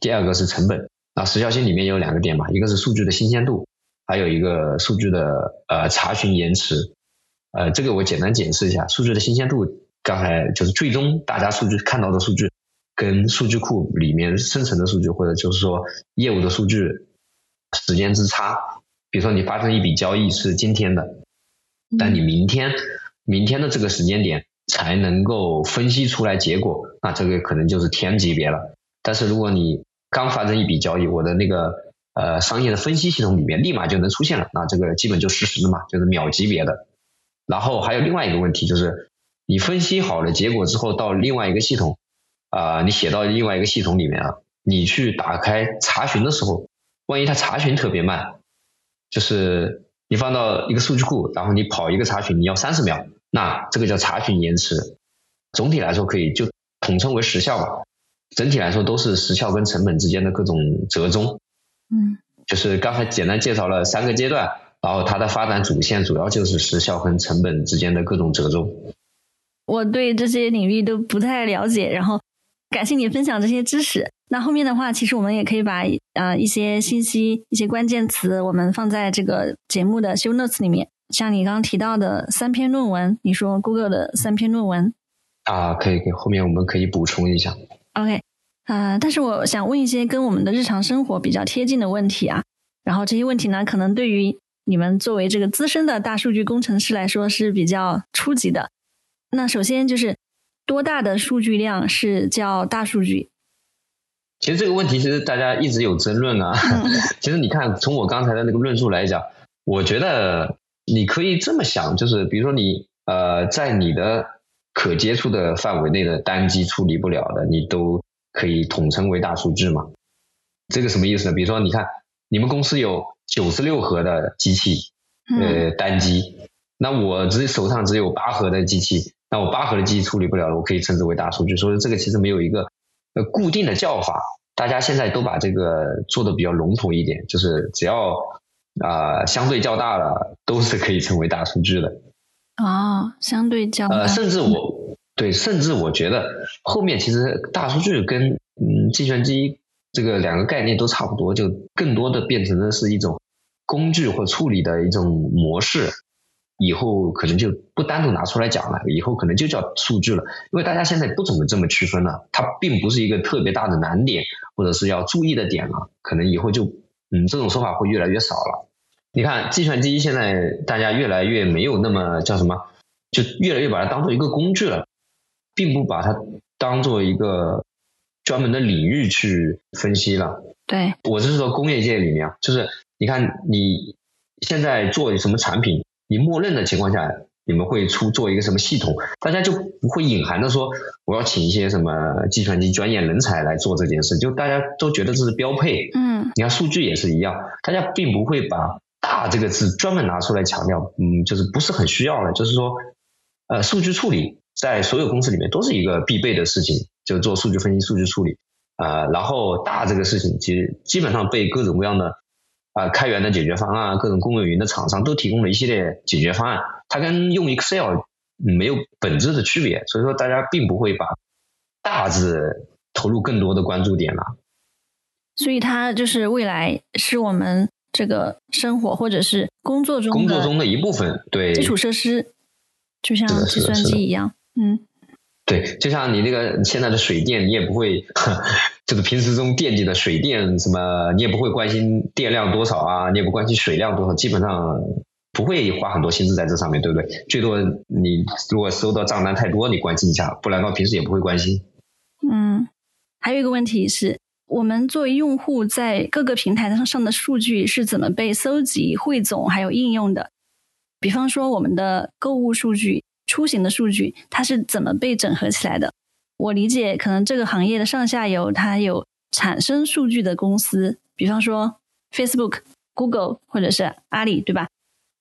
第二个是成本。那时效性里面有两个点嘛，一个是数据的新鲜度，还有一个数据的呃查询延迟。呃，这个我简单解释一下，数据的新鲜度。刚才就是最终大家数据看到的数据，跟数据库里面生成的数据，或者就是说业务的数据时间之差。比如说你发生一笔交易是今天的，但你明天明天的这个时间点才能够分析出来结果，那这个可能就是天级别了。但是如果你刚发生一笔交易，我的那个呃商业的分析系统里面立马就能出现了，那这个基本就实时的嘛，就是秒级别的。然后还有另外一个问题就是。你分析好了结果之后，到另外一个系统，啊，你写到另外一个系统里面啊，你去打开查询的时候，万一它查询特别慢，就是你放到一个数据库，然后你跑一个查询，你要三十秒，那这个叫查询延迟。总体来说可以就统称为时效吧，整体来说都是时效跟成本之间的各种折中。嗯，就是刚才简单介绍了三个阶段，然后它的发展主线主要就是时效跟成本之间的各种折中。我对这些领域都不太了解，然后感谢你分享这些知识。那后面的话，其实我们也可以把呃一些信息、一些关键词，我们放在这个节目的 show notes 里面。像你刚刚提到的三篇论文，你说 Google 的三篇论文，啊，可以，可以，后面我们可以补充一下。OK，呃，但是我想问一些跟我们的日常生活比较贴近的问题啊。然后这些问题呢，可能对于你们作为这个资深的大数据工程师来说是比较初级的。那首先就是多大的数据量是叫大数据？其实这个问题其实大家一直有争论啊。其实你看，从我刚才的那个论述来讲，我觉得你可以这么想，就是比如说你呃，在你的可接触的范围内的单机处理不了的，你都可以统称为大数据嘛。这个什么意思呢？比如说，你看你们公司有九十六核的机器，呃，单机，那我只手上只有八核的机器，那我八核的机器处理不了了，我可以称之为大数据。所以这个其实没有一个。呃，固定的叫法，大家现在都把这个做的比较笼统一点，就是只要啊相对较大了，都是可以成为大数据的。哦，相对较大。呃，甚至我对，甚至我觉得后面其实大数据跟嗯计算机这个两个概念都差不多，就更多的变成的是一种工具或处理的一种模式。以后可能就不单独拿出来讲了，以后可能就叫数据了，因为大家现在不怎么这么区分了，它并不是一个特别大的难点或者是要注意的点了，可能以后就嗯这种说法会越来越少了。你看计算机现在大家越来越没有那么叫什么，就越来越把它当做一个工具了，并不把它当做一个专门的领域去分析了。对，我是说工业界里面，就是你看你现在做什么产品。你默认的情况下，你们会出做一个什么系统？大家就不会隐含的说我要请一些什么计算机专业人才来做这件事，就大家都觉得这是标配。嗯，你看数据也是一样，大家并不会把“大”这个字专门拿出来强调，嗯，就是不是很需要了。就是说，呃，数据处理在所有公司里面都是一个必备的事情，就做数据分析、数据处理啊。然后“大”这个事情，其实基本上被各种各样的。啊，开源的解决方案，各种公有云的厂商都提供了一系列解决方案，它跟用 Excel 没有本质的区别，所以说大家并不会把大字投入更多的关注点了。所以它就是未来是我们这个生活或者是工作中工作中的一部分，对基础设施，就像计算机一样，嗯。对，就像你那个现在的水电，你也不会，就是平时中惦记的水电什么，你也不会关心电量多少啊，你也不关心水量多少，基本上不会花很多心思在这上面，对不对？最多你如果收到账单太多，你关心一下，不然的话平时也不会关心。嗯，还有一个问题是我们作为用户在各个平台上上的数据是怎么被搜集、汇总还有应用的？比方说我们的购物数据。出行的数据它是怎么被整合起来的？我理解，可能这个行业的上下游它有产生数据的公司，比方说 Facebook、Google 或者是阿里，对吧？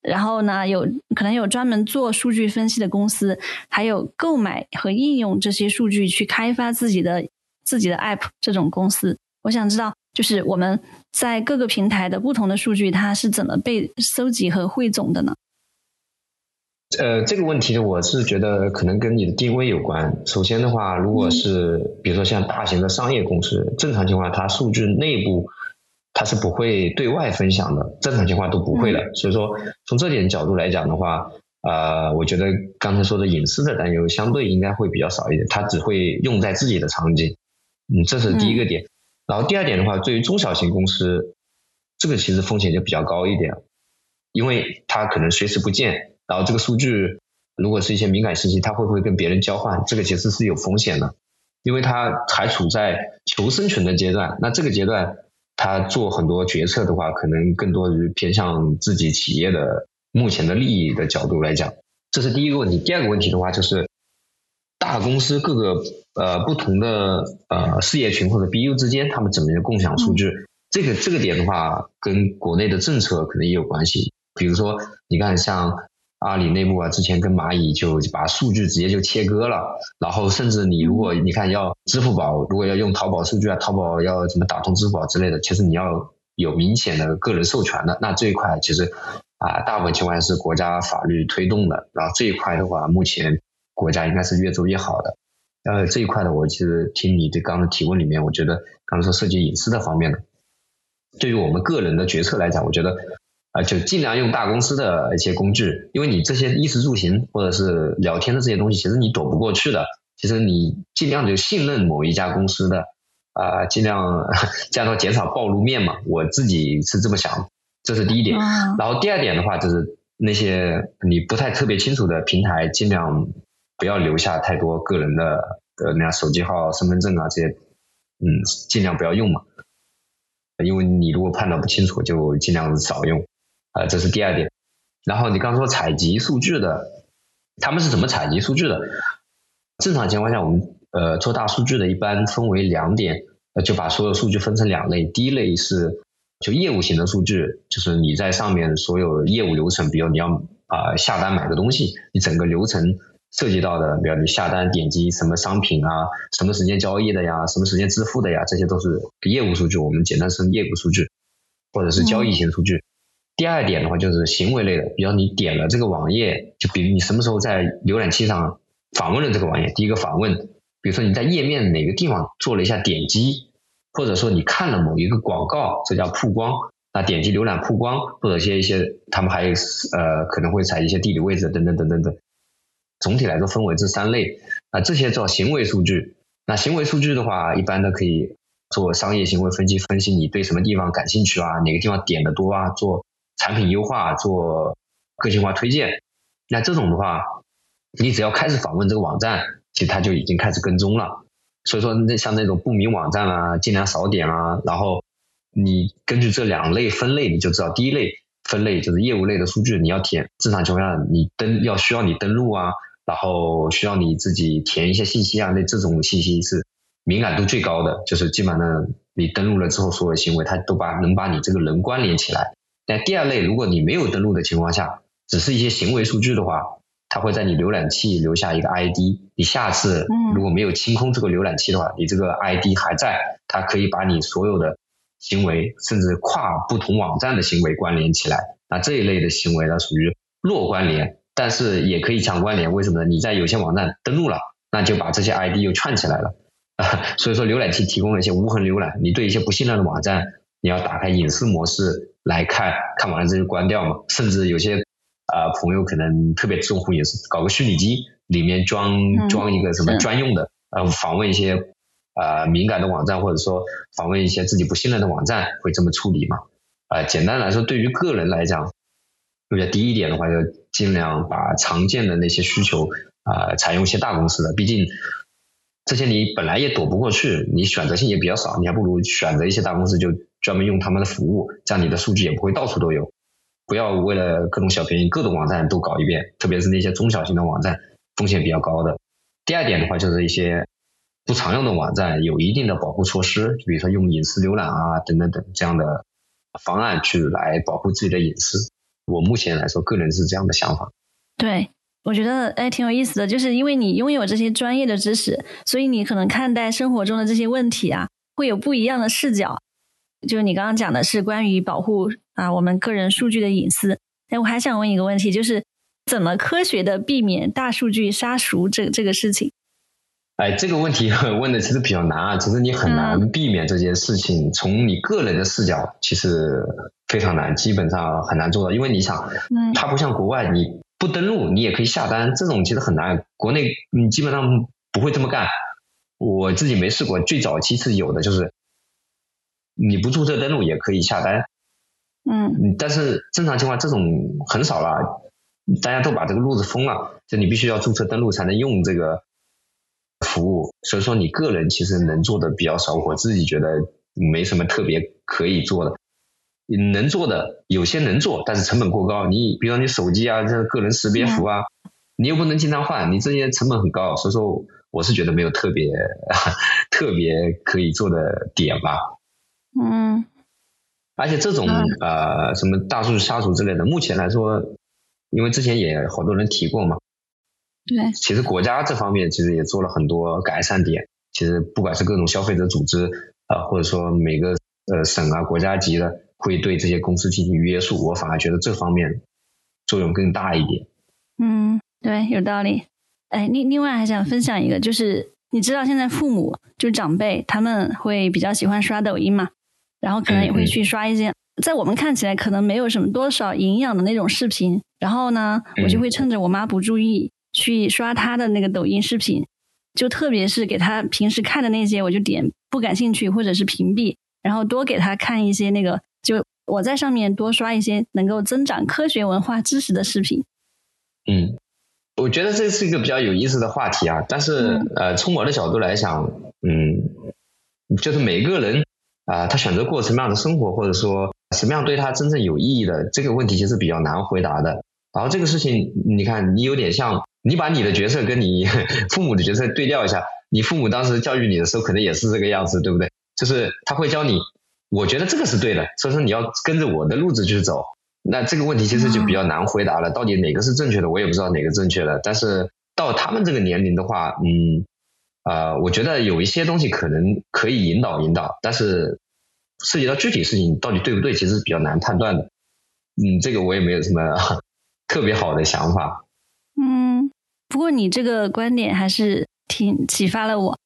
然后呢，有可能有专门做数据分析的公司，还有购买和应用这些数据去开发自己的自己的 App 这种公司。我想知道，就是我们在各个平台的不同的数据，它是怎么被搜集和汇总的呢？呃，这个问题呢，我是觉得可能跟你的定位有关。首先的话，如果是比如说像大型的商业公司，正常情况它数据内部它是不会对外分享的，正常情况都不会的。所以说，从这点角度来讲的话，呃，我觉得刚才说的隐私的担忧相对应该会比较少一点，它只会用在自己的场景。嗯，这是第一个点。然后第二点的话，对于中小型公司，这个其实风险就比较高一点，因为它可能随时不见。然后这个数据如果是一些敏感信息，它会不会跟别人交换？这个其实是有风险的，因为它还处在求生存的阶段。那这个阶段，他做很多决策的话，可能更多于偏向自己企业的目前的利益的角度来讲。这是第一个问题。第二个问题的话，就是大公司各个呃不同的呃事业群或者 BU 之间，他们怎么样共享数据？这个这个点的话，跟国内的政策可能也有关系。比如说，你看像。阿里内部啊，之前跟蚂蚁就把数据直接就切割了，然后甚至你如果你看要支付宝，如果要用淘宝数据啊，淘宝要怎么打通支付宝之类的，其实你要有明显的个人授权的，那这一块其实啊，大部分情况下是国家法律推动的，然后这一块的话，目前国家应该是越做越好的。呃，这一块呢我其实听你的刚刚提问里面，我觉得刚才说涉及隐私的方面的，对于我们个人的决策来讲，我觉得。啊，就尽量用大公司的一些工具，因为你这些衣食住行或者是聊天的这些东西，其实你躲不过去的。其实你尽量就信任某一家公司的啊，尽量这样说减少暴露面嘛。我自己是这么想，这是第一点。然后第二点的话，就是那些你不太特别清楚的平台，尽量不要留下太多个人的的那手机号、身份证啊这些，嗯，尽量不要用嘛。因为你如果判断不清楚，就尽量少用。啊，这是第二点。然后你刚说采集数据的，他们是怎么采集数据的？正常情况下，我们呃做大数据的，一般分为两点，呃就把所有数据分成两类。第一类是就业务型的数据，就是你在上面所有业务流程，比如你要啊下单买个东西，你整个流程涉及到的，比如你下单点击什么商品啊，什么时间交易的呀，什么时间支付的呀，这些都是业务数据，我们简单称业务数据，或者是交易型数据。第二点的话就是行为类的，比如你点了这个网页，就比如你什么时候在浏览器上访问了这个网页，第一个访问，比如说你在页面哪个地方做了一下点击，或者说你看了某一个广告，这叫曝光，那点击浏览曝光，或者一些一些，他们还有呃可能会采一些地理位置等等等等等，总体来说分为这三类，啊这些叫行为数据，那行为数据的话，一般都可以做商业行为分析，分析你对什么地方感兴趣啊，哪个地方点的多啊，做。产品优化做个性化推荐，那这种的话，你只要开始访问这个网站，其实它就已经开始跟踪了。所以说，那像那种不明网站啊，尽量少点啊。然后你根据这两类分类，你就知道第一类分类就是业务类的数据，你要填。正常情况下，你登要需要你登录啊，然后需要你自己填一些信息啊，那这种信息是敏感度最高的，就是基本上你登录了之后，所有行为它都把能把你这个人关联起来。那第二类，如果你没有登录的情况下，只是一些行为数据的话，它会在你浏览器留下一个 ID。你下次如果没有清空这个浏览器的话，你这个 ID 还在，它可以把你所有的行为，甚至跨不同网站的行为关联起来。那这一类的行为呢，属于弱关联，但是也可以强关联。为什么呢？你在有些网站登录了，那就把这些 ID 又串起来了。所以说，浏览器提供了一些无痕浏览。你对一些不信任的网站，你要打开隐私模式。来看看完了之后关掉嘛，甚至有些啊朋友可能特别重乎隐私，搞个虚拟机，里面装装一个什么专用的，呃访问一些啊敏感的网站，或者说访问一些自己不信任的网站，会这么处理嘛？啊，简单来说，对于个人来讲，我觉得第一点的话，就尽量把常见的那些需求啊，采用一些大公司的，毕竟这些你本来也躲不过去，你选择性也比较少，你还不如选择一些大公司就。专门用他们的服务，这样你的数据也不会到处都有。不要为了各种小便宜，各种网站都搞一遍，特别是那些中小型的网站，风险比较高的。第二点的话，就是一些不常用的网站，有一定的保护措施，比如说用隐私浏览啊，等等等这样的方案去来保护自己的隐私。我目前来说，个人是这样的想法。对，我觉得哎挺有意思的，就是因为你拥有这些专业的知识，所以你可能看待生活中的这些问题啊，会有不一样的视角。就是你刚刚讲的是关于保护啊我们个人数据的隐私，哎，我还想问一个问题，就是怎么科学的避免大数据杀熟这这个事情？哎，这个问题 问的其实比较难啊，其实你很难避免这件事情。从你个人的视角，其实非常难，基本上很难做到，因为你想，它不像国外，你不登录你也可以下单，这种其实很难。国内你基本上不会这么干，我自己没试过，最早期是有的，就是。你不注册登录也可以下单，嗯，但是正常情况这种很少了，大家都把这个路子封了，就你必须要注册登录才能用这个服务，所以说你个人其实能做的比较少，我自己觉得没什么特别可以做的，能做的有些能做，但是成本过高，你比如说你手机啊，这个人识别符啊，你又不能经常换，你这些成本很高，所以说我是觉得没有特别 特别可以做的点吧。嗯，而且这种呃什么大数据杀熟之类的，目前来说，因为之前也好多人提过嘛，对，其实国家这方面其实也做了很多改善点。其实不管是各种消费者组织啊，或者说每个呃省啊国家级的，会对这些公司进行约束。我反而觉得这方面作用更大一点。嗯，对，有道理。哎，另另外还想分享一个，就是你知道现在父母就长辈他们会比较喜欢刷抖音嘛？然后可能也会去刷一些，在我们看起来可能没有什么多少营养的那种视频。然后呢，我就会趁着我妈不注意去刷他的那个抖音视频。就特别是给他平时看的那些，我就点不感兴趣或者是屏蔽，然后多给他看一些那个，就我在上面多刷一些能够增长科学文化知识的视频。嗯，我觉得这是一个比较有意思的话题啊。但是呃，从我的角度来讲，嗯，就是每个人啊，他选择过什么样的生活，或者说什么样对他真正有意义的这个问题，其实比较难回答的。然后这个事情，你看，你有点像。你把你的角色跟你 父母的角色对调一下，你父母当时教育你的时候，可能也是这个样子，对不对？就是他会教你，我觉得这个是对的，所以说你要跟着我的路子去走。那这个问题其实就比较难回答了，到底哪个是正确的，我也不知道哪个正确的。但是到他们这个年龄的话，嗯，啊，我觉得有一些东西可能可以引导引导，但是涉及到具体事情到底对不对，其实是比较难判断的。嗯，这个我也没有什么 特别好的想法。嗯不过你这个观点还是挺启发了我。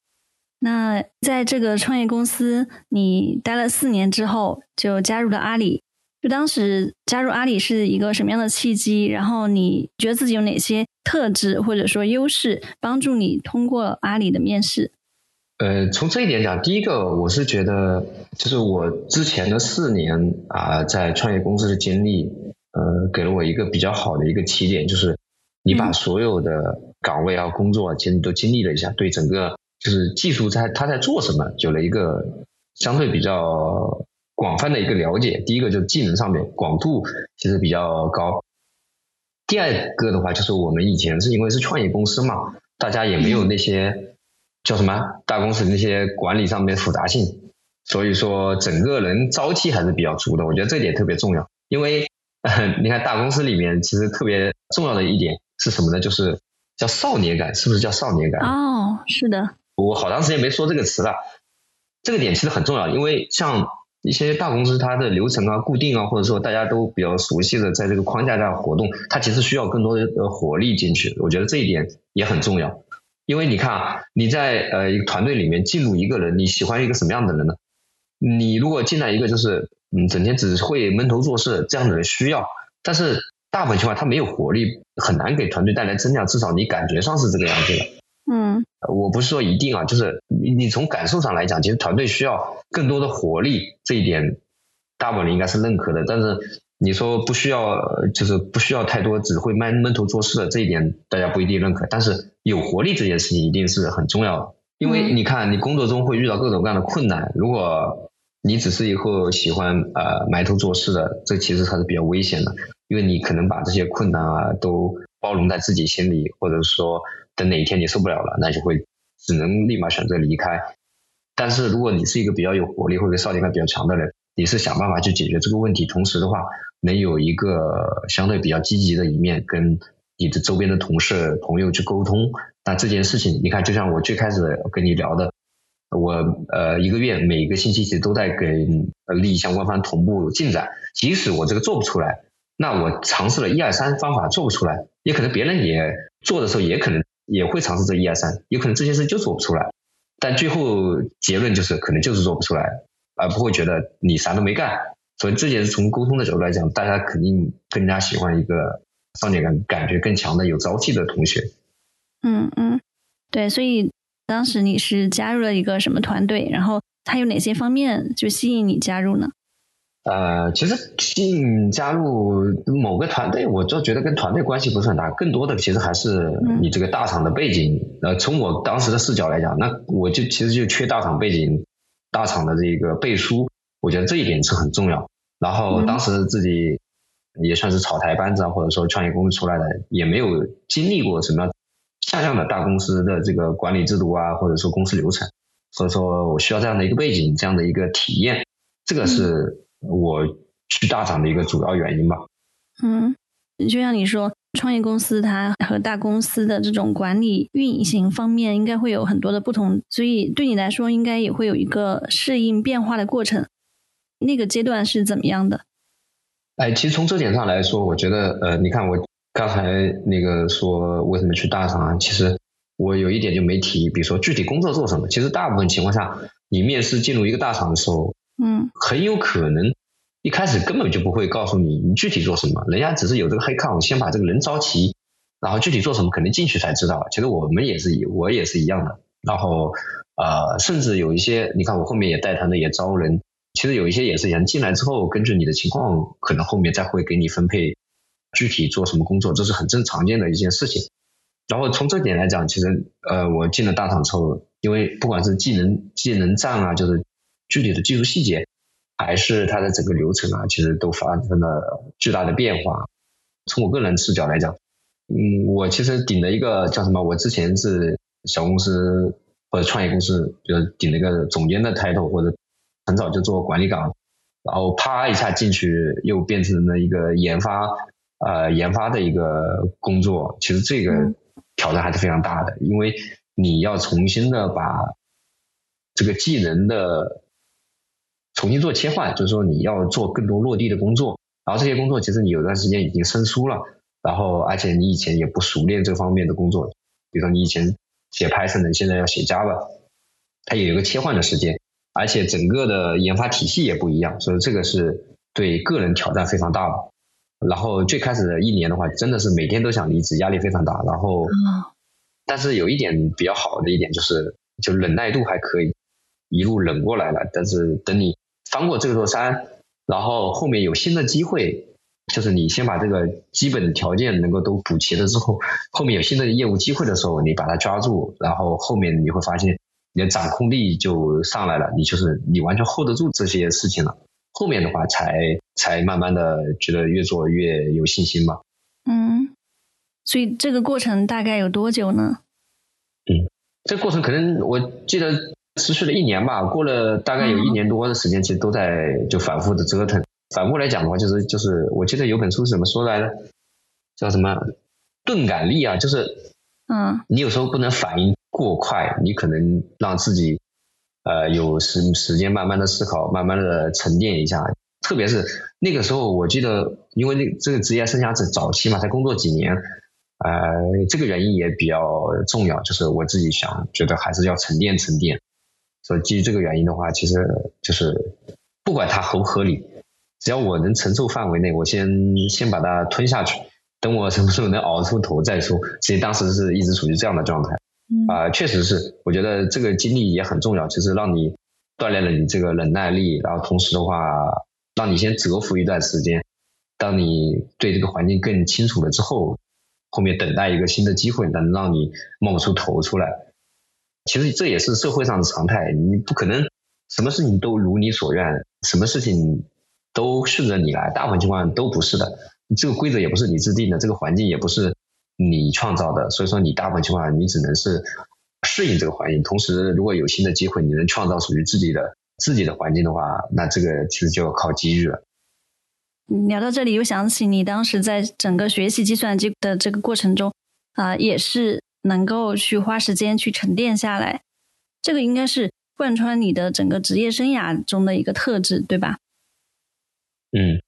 那在这个创业公司你待了四年之后，就加入了阿里。就当时加入阿里是一个什么样的契机？然后你觉得自己有哪些特质或者说优势，帮助你通过阿里的面试？呃，从这一点讲，第一个我是觉得，就是我之前的四年啊，在创业公司的经历，呃，给了我一个比较好的一个起点，就是。你把所有的岗位啊、工作，其实你都经历了一下，对整个就是技术在他在做什么，有了一个相对比较广泛的一个了解。第一个就是技能上面广度其实比较高。第二个的话，就是我们以前是因为是创业公司嘛，大家也没有那些叫什么大公司那些管理上面复杂性，所以说整个人朝气还是比较足的。我觉得这点特别重要，因为你看大公司里面其实特别重要的一点。是什么呢？就是叫少年感，是不是叫少年感？哦，是的。我好长时间没说这个词了，这个点其实很重要，因为像一些大公司，它的流程啊、固定啊，或者说大家都比较熟悉的，在这个框架下活动，它其实需要更多的活力进去。我觉得这一点也很重要，因为你看啊，你在呃一个团队里面进入一个人，你喜欢一个什么样的人呢？你如果进来一个就是嗯整天只会闷头做事这样的人，需要，但是。大部分情况他没有活力，很难给团队带来增量。至少你感觉上是这个样子的。嗯，我不是说一定啊，就是你你从感受上来讲，其实团队需要更多的活力，这一点大部分人应该是认可的。但是你说不需要，就是不需要太多，只会闷闷头做事的这一点，大家不一定认可。但是有活力这件事情一定是很重要的，因为你看你工作中会遇到各种各样的困难，如果你只是以后喜欢呃埋头做事的，这其实还是比较危险的。因为你可能把这些困难啊都包容在自己心里，或者说等哪一天你受不了了，那就会只能立马选择离开。但是如果你是一个比较有活力或者少年感比较强的人，你是想办法去解决这个问题，同时的话能有一个相对比较积极的一面，跟你的周边的同事朋友去沟通。那这件事情，你看，就像我最开始跟你聊的，我呃一个月每个星期其实都在跟利益相关方同步进展，即使我这个做不出来。那我尝试了一二三方法做不出来，也可能别人也做的时候也可能也会尝试这一二三，有可能这些事就做不出来，但最后结论就是可能就是做不出来，而不会觉得你啥都没干。所以这也是从沟通的角度来讲，大家肯定更加喜欢一个少年感感觉更强的有朝气的同学。嗯嗯，对，所以当时你是加入了一个什么团队？然后它有哪些方面就吸引你加入呢？呃，其实进加入某个团队，我就觉得跟团队关系不是很大，更多的其实还是你这个大厂的背景。呃，从我当时的视角来讲，那我就其实就缺大厂背景、大厂的这个背书，我觉得这一点是很重要。然后当时自己也算是草台班子啊，或者说创业公司出来的，也没有经历过什么像样的大公司的这个管理制度啊，或者说公司流程，所以说我需要这样的一个背景，这样的一个体验，这个是。我去大厂的一个主要原因吧。嗯，就像你说，创业公司它和大公司的这种管理运行方面应该会有很多的不同，所以对你来说应该也会有一个适应变化的过程。那个阶段是怎么样的？哎，其实从这点上来说，我觉得，呃，你看我刚才那个说为什么去大厂啊？其实我有一点就没提，比如说具体工作做什么。其实大部分情况下，你面试进入一个大厂的时候。嗯，很有可能一开始根本就不会告诉你你具体做什么，人家只是有这个黑 c 我先把这个人招齐，然后具体做什么可能进去才知道。其实我们也是一，我也是一样的。然后呃，甚至有一些，你看我后面也带团的也招人，其实有一些也是人，进来之后根据你的情况，可能后面再会给你分配具体做什么工作，这是很正常见的一件事情。然后从这点来讲，其实呃，我进了大厂之后，因为不管是技能技能站啊，就是具体的技术细节。还是它的整个流程啊，其实都发生了巨大的变化。从我个人视角来讲，嗯，我其实顶了一个叫什么？我之前是小公司或者创业公司，就顶了一个总监的 title，或者很早就做管理岗，然后啪一下进去，又变成了一个研发，呃，研发的一个工作。其实这个挑战还是非常大的，因为你要重新的把这个技能的。重新做切换，就是说你要做更多落地的工作，然后这些工作其实你有段时间已经生疏了，然后而且你以前也不熟练这方面的工作，比如说你以前写 Python 的，现在要写 Java，它也有个切换的时间，而且整个的研发体系也不一样，所以这个是对个人挑战非常大的。然后最开始的一年的话，真的是每天都想离职，压力非常大。然后，但是有一点比较好的一点就是，就忍耐度还可以，一路忍过来了。但是等你翻过这座山，然后后面有新的机会，就是你先把这个基本条件能够都补齐了之后，后面有新的业务机会的时候，你把它抓住，然后后面你会发现你的掌控力就上来了，你就是你完全 hold 得住这些事情了。后面的话才才慢慢的觉得越做越有信心嘛。嗯，所以这个过程大概有多久呢？嗯，这个过程可能我记得。持续了一年吧，过了大概有一年多的时间，其实都在就反复的折腾。反过来讲的话，就是就是我记得有本书是怎么说来的，叫什么钝感力啊，就是嗯，你有时候不能反应过快，你可能让自己呃有时时间慢慢的思考，慢慢的沉淀一下。特别是那个时候，我记得因为那这个职业生涯是早期嘛，才工作几年，呃，这个原因也比较重要，就是我自己想觉得还是要沉淀沉淀。所以基于这个原因的话，其实就是不管它合不合理，只要我能承受范围内，我先先把它吞下去，等我什么时候能熬出头再说。其实当时是一直处于这样的状态，啊，确实是，我觉得这个经历也很重要，就是让你锻炼了你这个忍耐力，然后同时的话，让你先蛰伏一段时间，当你对这个环境更清楚了之后，后面等待一个新的机会，能让你冒出头出来。其实这也是社会上的常态，你不可能什么事情都如你所愿，什么事情都顺着你来，大部分情况都不是的。这个规则也不是你制定的，这个环境也不是你创造的，所以说你大部分情况你只能是适应这个环境。同时，如果有新的机会，你能创造属于自己的自己的环境的话，那这个其实就要靠机遇了。聊到这里，又想起你当时在整个学习计算机的这个过程中，啊，也是。能够去花时间去沉淀下来，这个应该是贯穿你的整个职业生涯中的一个特质，对吧？嗯，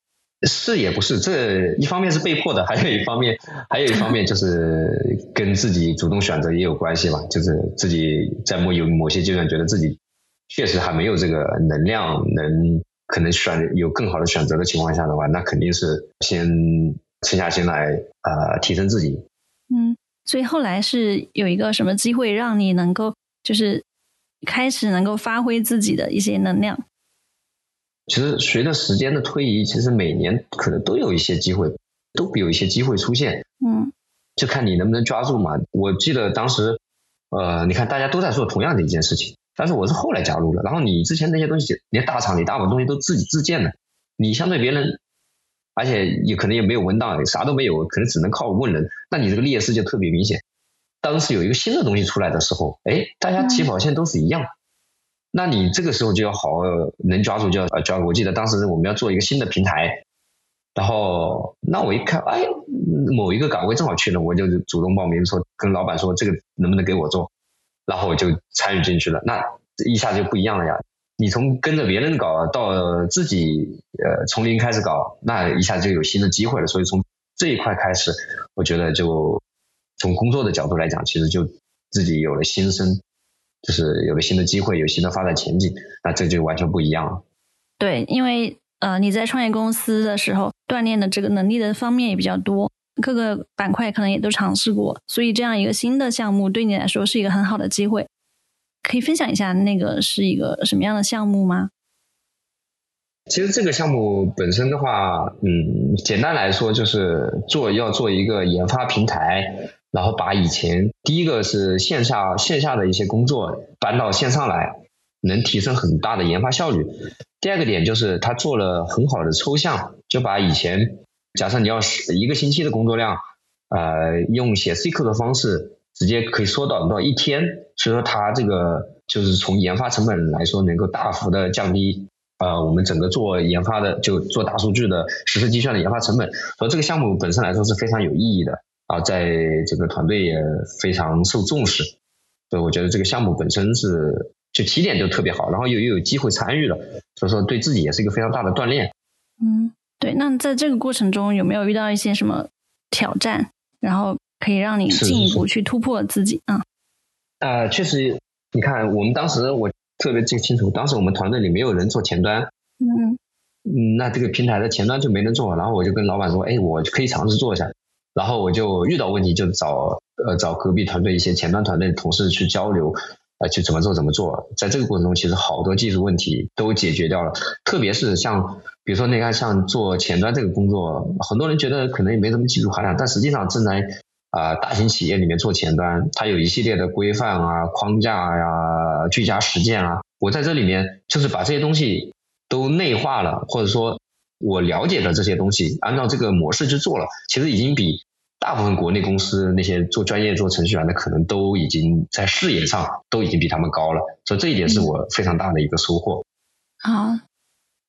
是也不是，这一方面是被迫的，还有一方面，还有一方面就是跟自己主动选择也有关系吧。就是自己在某有某些阶段觉得自己确实还没有这个能量，能可能选有更好的选择的情况下的话，那肯定是先沉下心来呃，提升自己。嗯。所以后来是有一个什么机会让你能够就是开始能够发挥自己的一些能量？其实随着时间的推移，其实每年可能都有一些机会，都有一些机会出现。嗯，就看你能不能抓住嘛。我记得当时，呃，你看大家都在做同样的一件事情，但是我是后来加入的。然后你之前那些东西，连大厂里大部分东西都自己自建的，你相对别人。而且也可能也没有文档，啥都没有，可能只能靠问人。那你这个劣势就特别明显。当时有一个新的东西出来的时候，哎，大家起跑线都是一样。那你这个时候就要好能抓住，就要抓住。我记得当时我们要做一个新的平台，然后那我一看，哎，某一个岗位正好去了，我就主动报名说，跟老板说这个能不能给我做，然后我就参与进去了。那一下就不一样了呀。你从跟着别人搞到自己呃从零开始搞，那一下就有新的机会了。所以从这一块开始，我觉得就从工作的角度来讲，其实就自己有了新生，就是有了新的机会，有新的发展前景。那这就完全不一样了。对，因为呃你在创业公司的时候锻炼的这个能力的方面也比较多，各个板块可能也都尝试过，所以这样一个新的项目对你来说是一个很好的机会。可以分享一下那个是一个什么样的项目吗？其实这个项目本身的话，嗯，简单来说就是做要做一个研发平台，然后把以前第一个是线下线下的一些工作搬到线上来，能提升很大的研发效率。第二个点就是他做了很好的抽象，就把以前假设你要是一个星期的工作量，呃，用写 C 扣的方式直接可以缩短到一天，所以说它这个就是从研发成本来说能够大幅的降低。呃，我们整个做研发的，就做大数据的实时计算的研发成本，所以这个项目本身来说是非常有意义的啊，在整个团队也非常受重视，所以我觉得这个项目本身是就起点就特别好，然后又又有机会参与了，所以说对自己也是一个非常大的锻炼。嗯，对。那在这个过程中有没有遇到一些什么挑战，然后可以让你进一步去突破自己啊？呃，确实，你看我们当时我。特别记清楚，当时我们团队里没有人做前端，嗯，那这个平台的前端就没人做，然后我就跟老板说，哎，我可以尝试做一下，然后我就遇到问题就找呃找隔壁团队一些前端团队的同事去交流，呃，去怎么做怎么做，在这个过程中其实好多技术问题都解决掉了，特别是像比如说那个像做前端这个工作，很多人觉得可能也没什么技术含量，但实际上正在。啊，大型企业里面做前端，它有一系列的规范啊、框架呀、居家实践啊。我在这里面就是把这些东西都内化了，或者说我了解的这些东西，按照这个模式去做了，其实已经比大部分国内公司那些做专业做程序员的可能都已经在视野上都已经比他们高了。所以这一点是我非常大的一个收获。好，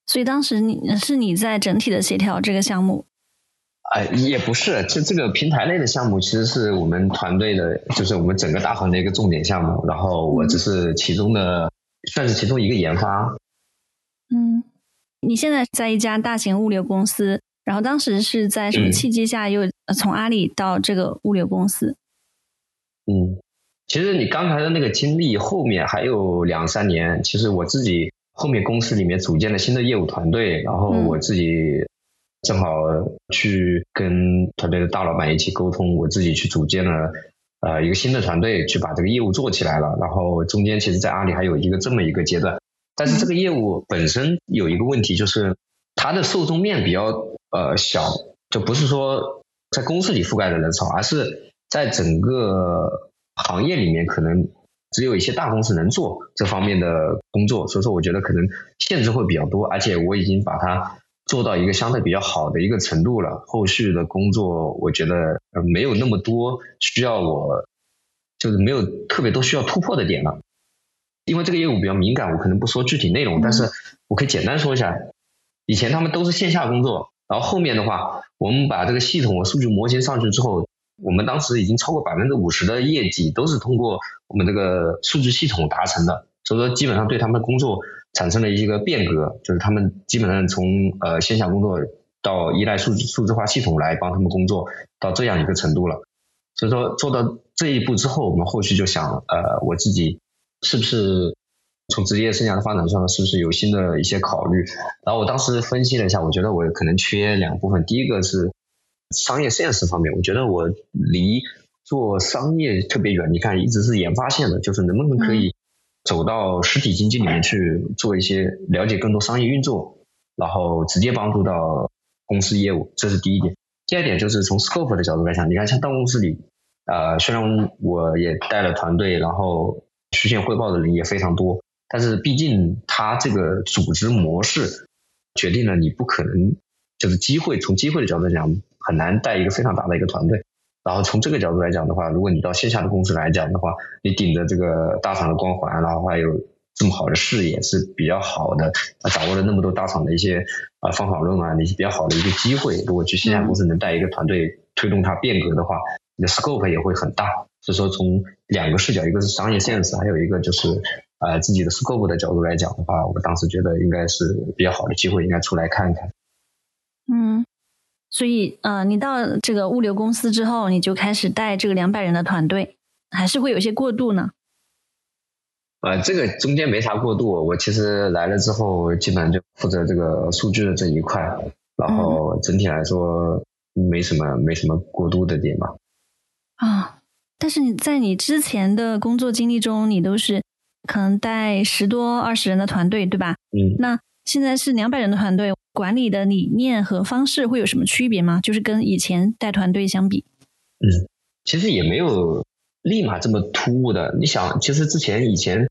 所以当时你是你在整体的协调这个项目。哎，也不是，就这个平台类的项目，其实是我们团队的，就是我们整个大行的一个重点项目。然后我只是其中的，算是其中一个研发。嗯，你现在在一家大型物流公司，然后当时是在什么契机下又从阿里到这个物流公司？嗯，其实你刚才的那个经历后面还有两三年，其实我自己后面公司里面组建了新的业务团队，然后我自己。正好去跟团队的大老板一起沟通，我自己去组建了呃一个新的团队，去把这个业务做起来了。然后中间其实，在阿里还有一个这么一个阶段，但是这个业务本身有一个问题，就是它的受众面比较呃小，就不是说在公司里覆盖的人少，而是在整个行业里面可能只有一些大公司能做这方面的工作，所以说我觉得可能限制会比较多，而且我已经把它。做到一个相对比较好的一个程度了，后续的工作我觉得呃没有那么多需要我，就是没有特别多需要突破的点了。因为这个业务比较敏感，我可能不说具体内容，但是我可以简单说一下。以前他们都是线下工作，然后后面的话，我们把这个系统和数据模型上去之后，我们当时已经超过百分之五十的业绩都是通过我们这个数据系统达成的，所以说基本上对他们的工作。产生了一个变革，就是他们基本上从呃线下工作到依赖数数字化系统来帮他们工作到这样一个程度了。所以说做到这一步之后，我们后续就想，呃，我自己是不是从职业生涯的发展上是不是有新的一些考虑？然后我当时分析了一下，我觉得我可能缺两部分。第一个是商业现实方面，我觉得我离做商业特别远。你看，一直是研发线的，就是能不能可以。走到实体经济里面去做一些了解更多商业运作，然后直接帮助到公司业务，这是第一点。第二点就是从 scope 的角度来讲，你看像到公司里，呃，虽然我也带了团队，然后实现汇报的人也非常多，但是毕竟它这个组织模式决定了你不可能就是机会，从机会的角度讲，很难带一个非常大的一个团队。然后从这个角度来讲的话，如果你到线下的公司来讲的话，你顶着这个大厂的光环，然后还有这么好的视野是比较好的，掌握了那么多大厂的一些啊方法论啊，那些比较好的一个机会。如果去线下公司能带一个团队推动它变革的话，你的 scope 也会很大。所以说从两个视角，一个是商业 sense，还有一个就是啊自己的 scope 的角度来讲的话，我当时觉得应该是比较好的机会，应该出来看看。嗯。所以，呃，你到这个物流公司之后，你就开始带这个两百人的团队，还是会有一些过渡呢？呃，这个中间没啥过渡，我其实来了之后，基本上就负责这个数据的这一块，然后整体来说，没什么没什么过渡的点吧。啊，但是你在你之前的工作经历中，你都是可能带十多二十人的团队，对吧？嗯，那现在是两百人的团队，管理的理念和方式会有什么区别吗？就是跟以前带团队相比？嗯，其实也没有立马这么突兀的。你想，其实之前以前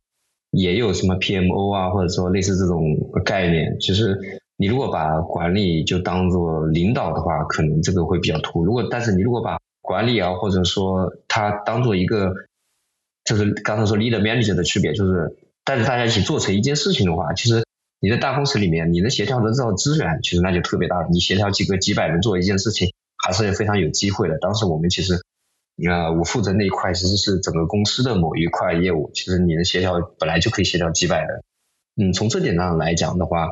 也有什么 PMO 啊，或者说类似这种概念。其实你如果把管理就当做领导的话，可能这个会比较突兀。如果但是你如果把管理啊，或者说它当做一个，就是刚才说 leader manager 的区别，就是带着大家一起做成一件事情的话，其实你在大公司里面，你能协调得到资源，其实那就特别大了。你协调几个几百人做一件事情。还是非常有机会的。当时我们其实，呃，我负责那一块其实是整个公司的某一块业务。其实你能协调本来就可以协调几百人。嗯，从这点上来讲的话，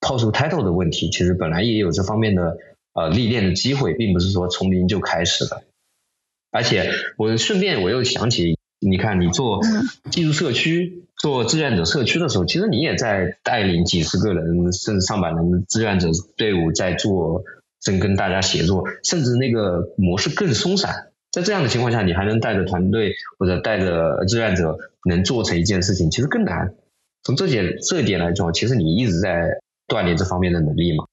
抛出 title 的问题，其实本来也有这方面的呃历练的机会，并不是说从零就开始的。而且我顺便我又想起，你看你做技术社区、做志愿者社区的时候，其实你也在带领几十个人甚至上百人的志愿者队伍在做。正跟大家协作，甚至那个模式更松散。在这样的情况下，你还能带着团队或者带着志愿者能做成一件事情，其实更难。从这点这一点来说，其实你一直在锻炼这方面的能力嘛。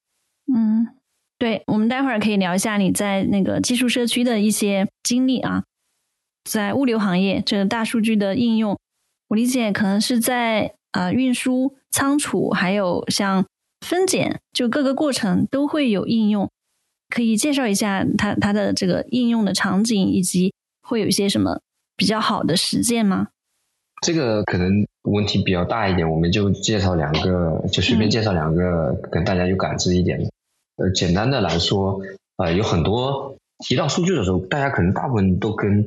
嗯，对，我们待会儿可以聊一下你在那个技术社区的一些经历啊。在物流行业，这个大数据的应用，我理解可能是在啊运输、仓储，还有像分拣，就各个过程都会有应用。可以介绍一下它它的这个应用的场景，以及会有一些什么比较好的实践吗？这个可能问题比较大一点，我们就介绍两个，就随便介绍两个，跟大家有感知一点。呃，简单的来说，呃，有很多提到数据的时候，大家可能大部分都跟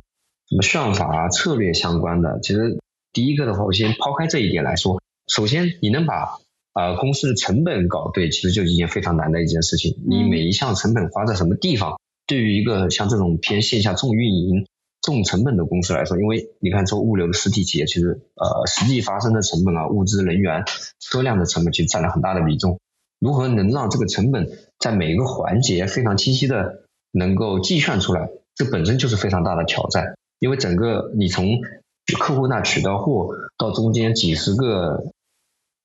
什么算法啊、策略相关的。其实第一个的话，我先抛开这一点来说，首先你能把呃，公司的成本搞对，其实就是一件非常难的一件事情。你每一项成本花在什么地方，对于一个像这种偏线下重运营、重成本的公司来说，因为你看做物流的实体企业，其实呃实际发生的成本啊，物资、人员、车辆的成本其实占了很大的比重。如何能让这个成本在每一个环节非常清晰的能够计算出来，这本身就是非常大的挑战。因为整个你从客户那取到货，到中间几十个。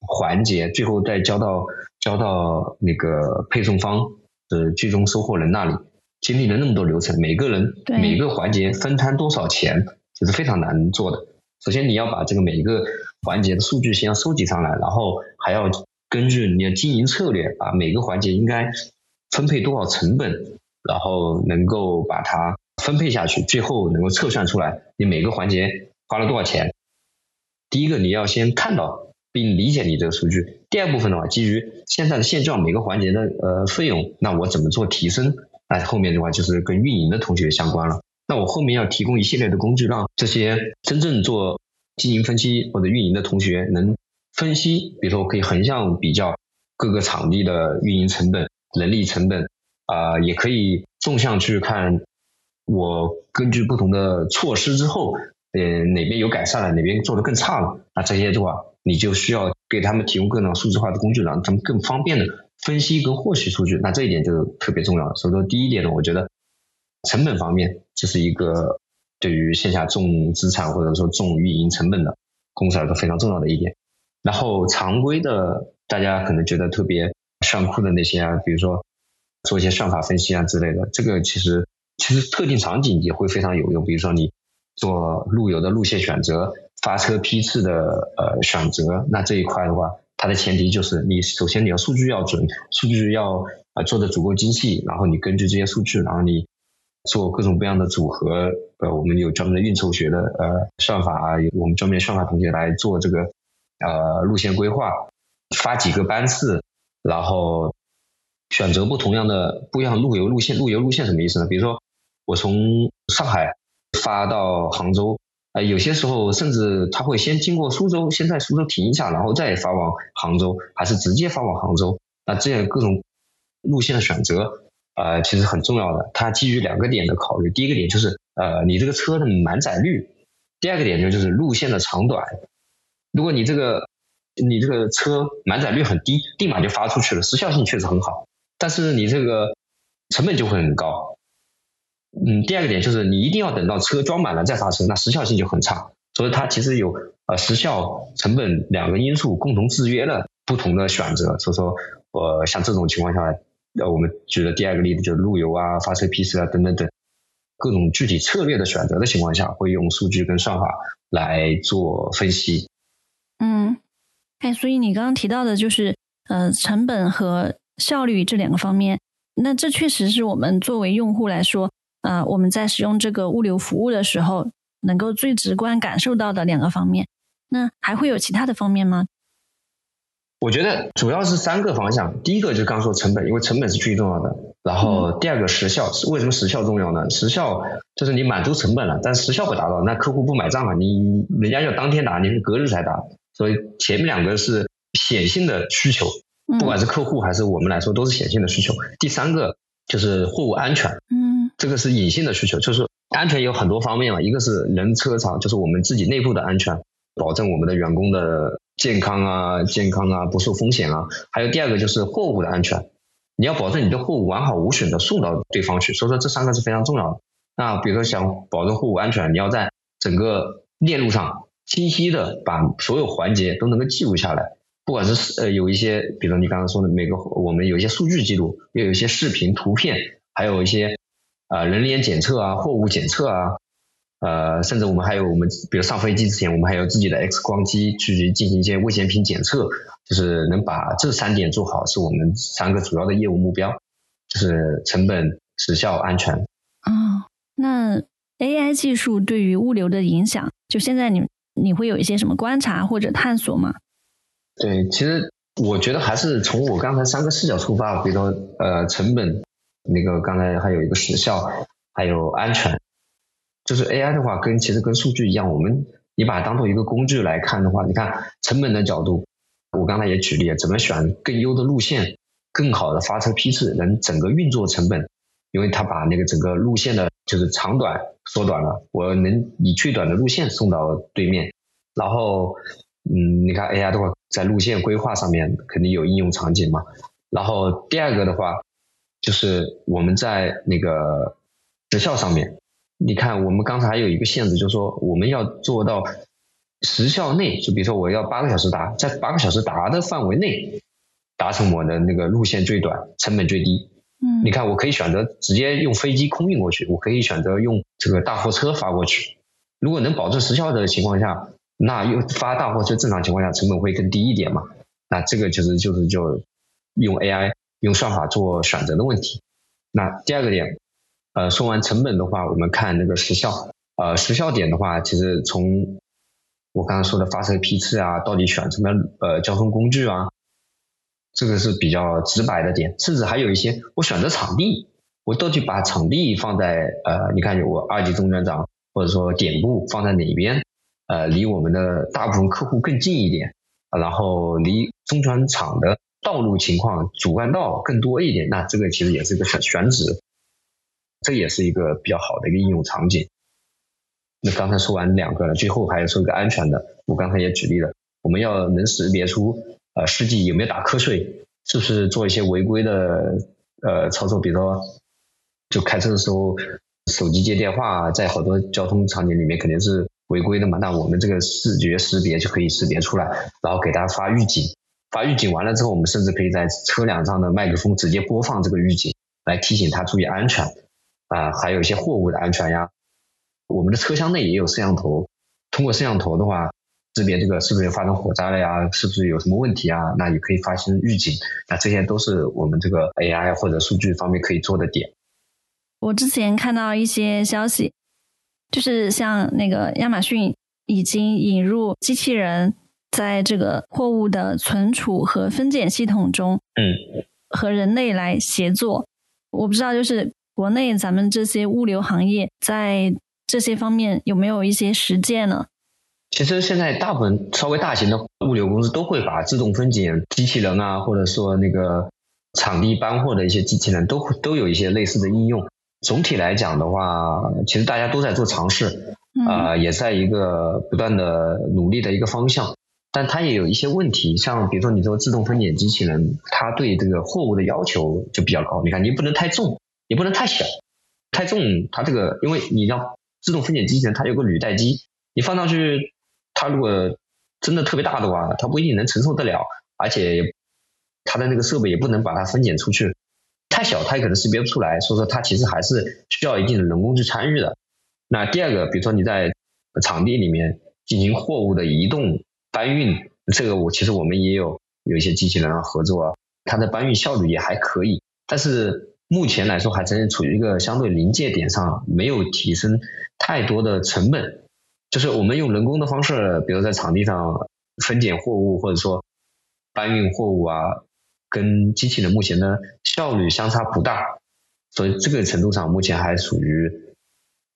环节最后再交到交到那个配送方的最终收货人那里，经历了那么多流程，每个人每个环节分摊多少钱，这是非常难做的。首先你要把这个每一个环节的数据先要收集上来，然后还要根据你的经营策略，把每个环节应该分配多少成本，然后能够把它分配下去，最后能够测算出来你每个环节花了多少钱。第一个你要先看到。并理解你这个数据。第二部分的话，基于现在的现状，每个环节的呃费用，那我怎么做提升？那后面的话就是跟运营的同学相关了。那我后面要提供一系列的工具，让这些真正做经营分析或者运营的同学能分析，比如说我可以横向比较各个场地的运营成本、人力成本啊，也可以纵向去看，我根据不同的措施之后，呃哪边有改善了，哪边做的更差了，那这些的话。你就需要给他们提供各种数字化的工具，让他们更方便的分析跟获取数据。那这一点就特别重要。所以说，第一点呢，我觉得成本方面这是一个对于线下重资产或者说重运营成本的公司来说非常重要的一点。然后常规的，大家可能觉得特别炫酷的那些啊，比如说做一些算法分析啊之类的，这个其实其实特定场景也会非常有用。比如说你做路由的路线选择。发车批次的呃选择，那这一块的话，它的前提就是你首先你要数据要准，数据要呃做的足够精细，然后你根据这些数据，然后你做各种各样的组合，呃，我们有专门的运筹学的呃算法啊，我们专门算法同学来做这个呃路线规划，发几个班次，然后选择不同样的不一样路由路线，路由路线什么意思呢？比如说我从上海发到杭州。呃，有些时候甚至他会先经过苏州，先在苏州停一下，然后再发往杭州，还是直接发往杭州？那这样各种路线的选择，呃，其实很重要的。它基于两个点的考虑，第一个点就是呃，你这个车的满载率；第二个点就就是路线的长短。如果你这个你这个车满载率很低，立马就发出去了，时效性确实很好。但是你这个成本就会很高。嗯，第二个点就是你一定要等到车装满了再发车，那时效性就很差。所以它其实有呃时效、成本两个因素共同制约了不同的选择。所以说，呃，像这种情况下，呃，我们举的第二个例子就是路由啊、发车批次啊等等等各种具体策略的选择的情况下，会用数据跟算法来做分析。嗯，哎，所以你刚刚提到的就是呃成本和效率这两个方面，那这确实是我们作为用户来说，呃，我们在使用这个物流服务的时候。能够最直观感受到的两个方面，那还会有其他的方面吗？我觉得主要是三个方向。第一个就是刚说成本，因为成本是最重要的。然后第二个时效，为什么时效重要呢？时效就是你满足成本了，但时效不达到，那客户不买账了。你人家要当天打，你是隔日才打，所以前面两个是显性的需求，不管是客户还是我们来说都是显性的需求。第三个就是货物安全，嗯，这个是隐性的需求，就是。安全有很多方面嘛，一个是人车厂，就是我们自己内部的安全，保证我们的员工的健康啊、健康啊不受风险啊。还有第二个就是货物的安全，你要保证你的货物完好无损的送到对方去。所以说这三个是非常重要的。那比如说想保证货物安全，你要在整个链路上清晰的把所有环节都能够记录下来，不管是呃有一些，比如你刚刚说的每个我们有一些数据记录，又有一些视频、图片，还有一些。啊，人脸检测啊，货物检测啊，呃，甚至我们还有我们，比如上飞机之前，我们还有自己的 X 光机去进行一些危险品检测，就是能把这三点做好，是我们三个主要的业务目标，就是成本、时效、安全。啊，那 AI 技术对于物流的影响，就现在你你会有一些什么观察或者探索吗？对，其实我觉得还是从我刚才三个视角出发，比如说呃，成本。那个刚才还有一个时效，还有安全，就是 AI 的话，跟其实跟数据一样，我们你把它当做一个工具来看的话，你看成本的角度，我刚才也举例，怎么选更优的路线，更好的发车批次，能整个运作成本，因为它把那个整个路线的就是长短缩短了，我能以最短的路线送到对面，然后嗯，你看 AI 的话，在路线规划上面肯定有应用场景嘛，然后第二个的话。就是我们在那个时效上面，你看我们刚才还有一个限制，就是说我们要做到时效内，就比如说我要八个小时达，在八个小时达的范围内达成我的那个路线最短、成本最低。嗯，你看我可以选择直接用飞机空运过去，我可以选择用这个大货车发过去。如果能保证时效的情况下，那又发大货车正常情况下成本会更低一点嘛？那这个其实就是就用 AI。用算法做选择的问题。那第二个点，呃，说完成本的话，我们看那个时效。呃，时效点的话，其实从我刚刚说的发车批次啊，到底选什么呃交通工具啊，这个是比较直白的点。甚至还有一些，我选择场地，我到底把场地放在呃，你看我二级中转站或者说点部放在哪边？呃，离我们的大部分客户更近一点，然后离中转场的。道路情况主干道更多一点，那这个其实也是一个选选址，这也是一个比较好的一个应用场景。那刚才说完两个了，最后还要说一个安全的，我刚才也举例了，我们要能识别出呃司机有没有打瞌睡，是不是做一些违规的呃操作，比如说就开车的时候手机接电话，在好多交通场景里面肯定是违规的嘛，那我们这个视觉识别就可以识别出来，然后给大家发预警。发预警完了之后，我们甚至可以在车辆上的麦克风直接播放这个预警，来提醒他注意安全。啊，还有一些货物的安全呀。我们的车厢内也有摄像头，通过摄像头的话，识别这个是不是发生火灾了呀？是不是有什么问题啊？那也可以发生预警。那这些都是我们这个 AI 或者数据方面可以做的点。我之前看到一些消息，就是像那个亚马逊已经引入机器人。在这个货物的存储和分拣系统中，嗯，和人类来协作。我不知道，就是国内咱们这些物流行业在这些方面有没有一些实践呢？其实现在大部分稍微大型的物流公司都会把自动分拣机器人啊，或者说那个场地搬货的一些机器人，都都有一些类似的应用。总体来讲的话，其实大家都在做尝试，啊，也在一个不断的努力的一个方向。但它也有一些问题，像比如说，你说自动分拣机器人，它对这个货物的要求就比较高。你看，你不能太重，也不能太小，太重，它这个因为你要自动分拣机器人，它有个履带机，你放上去，它如果真的特别大的话，它不一定能承受得了，而且它的那个设备也不能把它分拣出去，太小它也可能识别不出来，所以说它其实还是需要一定的人工去参与的。那第二个，比如说你在场地里面进行货物的移动搬运，这个我其实我们也有有一些机器人啊合作啊，它的搬运效率也还可以，但是目前来说还真是处于一个相对临界点上，没有提升太多的成本。就是我们用人工的方式，比如在场地上分拣货物或者说搬运货物啊，跟机器人目前的效率相差不大，所以这个程度上目前还属于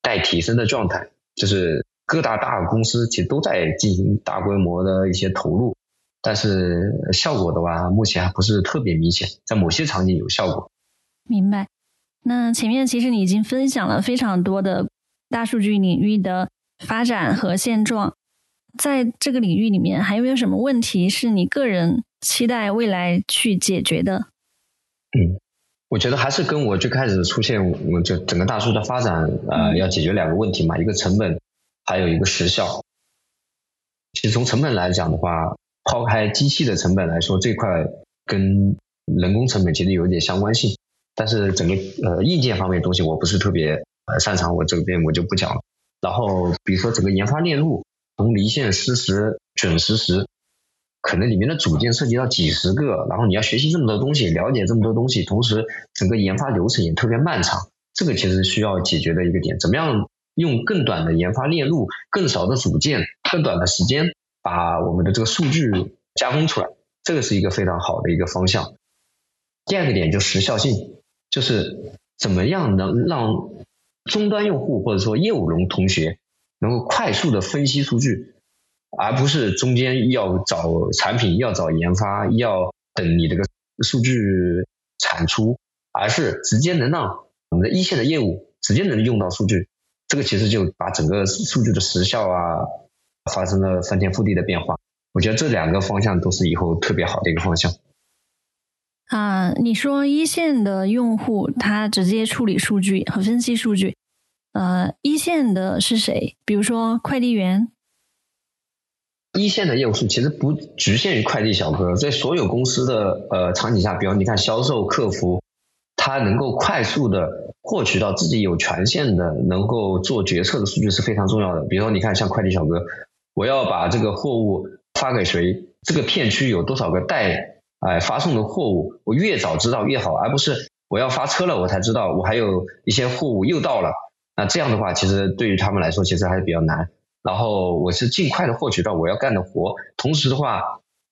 待提升的状态。就是各大大公司其实都在进行大规模的一些投入，但是效果的话，目前还不是特别明显，在某些场景有效果。明白。那前面其实你已经分享了非常多的大数据领域的。发展和现状，在这个领域里面，还有没有什么问题是你个人期待未来去解决的？嗯，我觉得还是跟我最开始出现，我就整个大数据的发展，呃，要解决两个问题嘛，一个成本，还有一个时效。其实从成本来讲的话，抛开机器的成本来说，这块跟人工成本其实有一点相关性。但是整个呃硬件方面的东西，我不是特别呃擅长，我这边我就不讲了。然后，比如说整个研发链路，从离线、实时、准实时，可能里面的组件涉及到几十个，然后你要学习这么多东西，了解这么多东西，同时整个研发流程也特别漫长。这个其实需要解决的一个点，怎么样用更短的研发链路、更少的组件、更短的时间，把我们的这个数据加工出来，这个是一个非常好的一个方向。第二个点就时效性，就是怎么样能让。终端用户或者说业务龙同学能够快速的分析数据，而不是中间要找产品、要找研发、要等你这个数据产出，而是直接能让我们的一线的业务直接能用到数据。这个其实就把整个数据的时效啊发生了翻天覆地的变化。我觉得这两个方向都是以后特别好的一个方向。啊，你说一线的用户他直接处理数据和分析数据，呃，一线的是谁？比如说快递员。一线的业务数其实不局限于快递小哥，在所有公司的呃场景下，比如你看销售、客服，他能够快速的获取到自己有权限的、能够做决策的数据是非常重要的。比如说你看像快递小哥，我要把这个货物发给谁？这个片区有多少个代？哎，发送的货物我越早知道越好，而不是我要发车了我才知道我还有一些货物又到了。那这样的话，其实对于他们来说其实还是比较难。然后我是尽快的获取到我要干的活，同时的话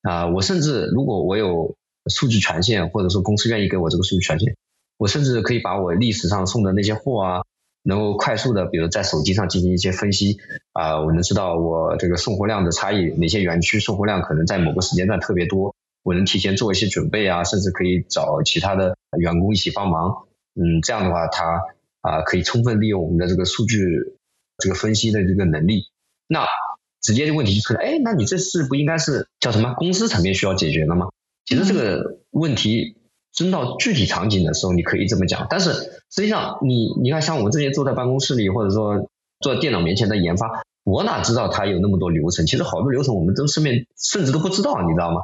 啊，我甚至如果我有数据权限，或者说公司愿意给我这个数据权限，我甚至可以把我历史上送的那些货啊，能够快速的，比如在手机上进行一些分析啊，我能知道我这个送货量的差异，哪些园区送货量可能在某个时间段特别多。我能提前做一些准备啊，甚至可以找其他的员工一起帮忙。嗯，这样的话，他啊可以充分利用我们的这个数据这个分析的这个能力。那直接的问题就出来，哎，那你这事不应该是叫什么公司层面需要解决的吗？其实这个问题真到具体场景的时候，你可以这么讲。但是实际上，你你看，像我们这些坐在办公室里或者说坐在电脑面前的研发，我哪知道他有那么多流程？其实好多流程我们都身边甚至都不知道，你知道吗？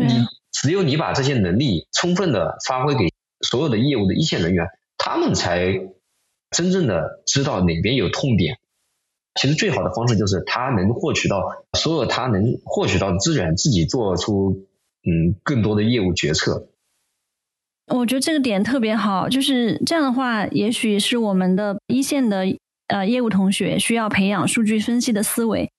你只有你把这些能力充分的发挥给所有的业务的一线人员，他们才真正的知道哪边有痛点。其实最好的方式就是他能获取到所有他能获取到的资源，自己做出嗯更多的业务决策。我觉得这个点特别好，就是这样的话，也许是我们的一线的呃业务同学需要培养数据分析的思维。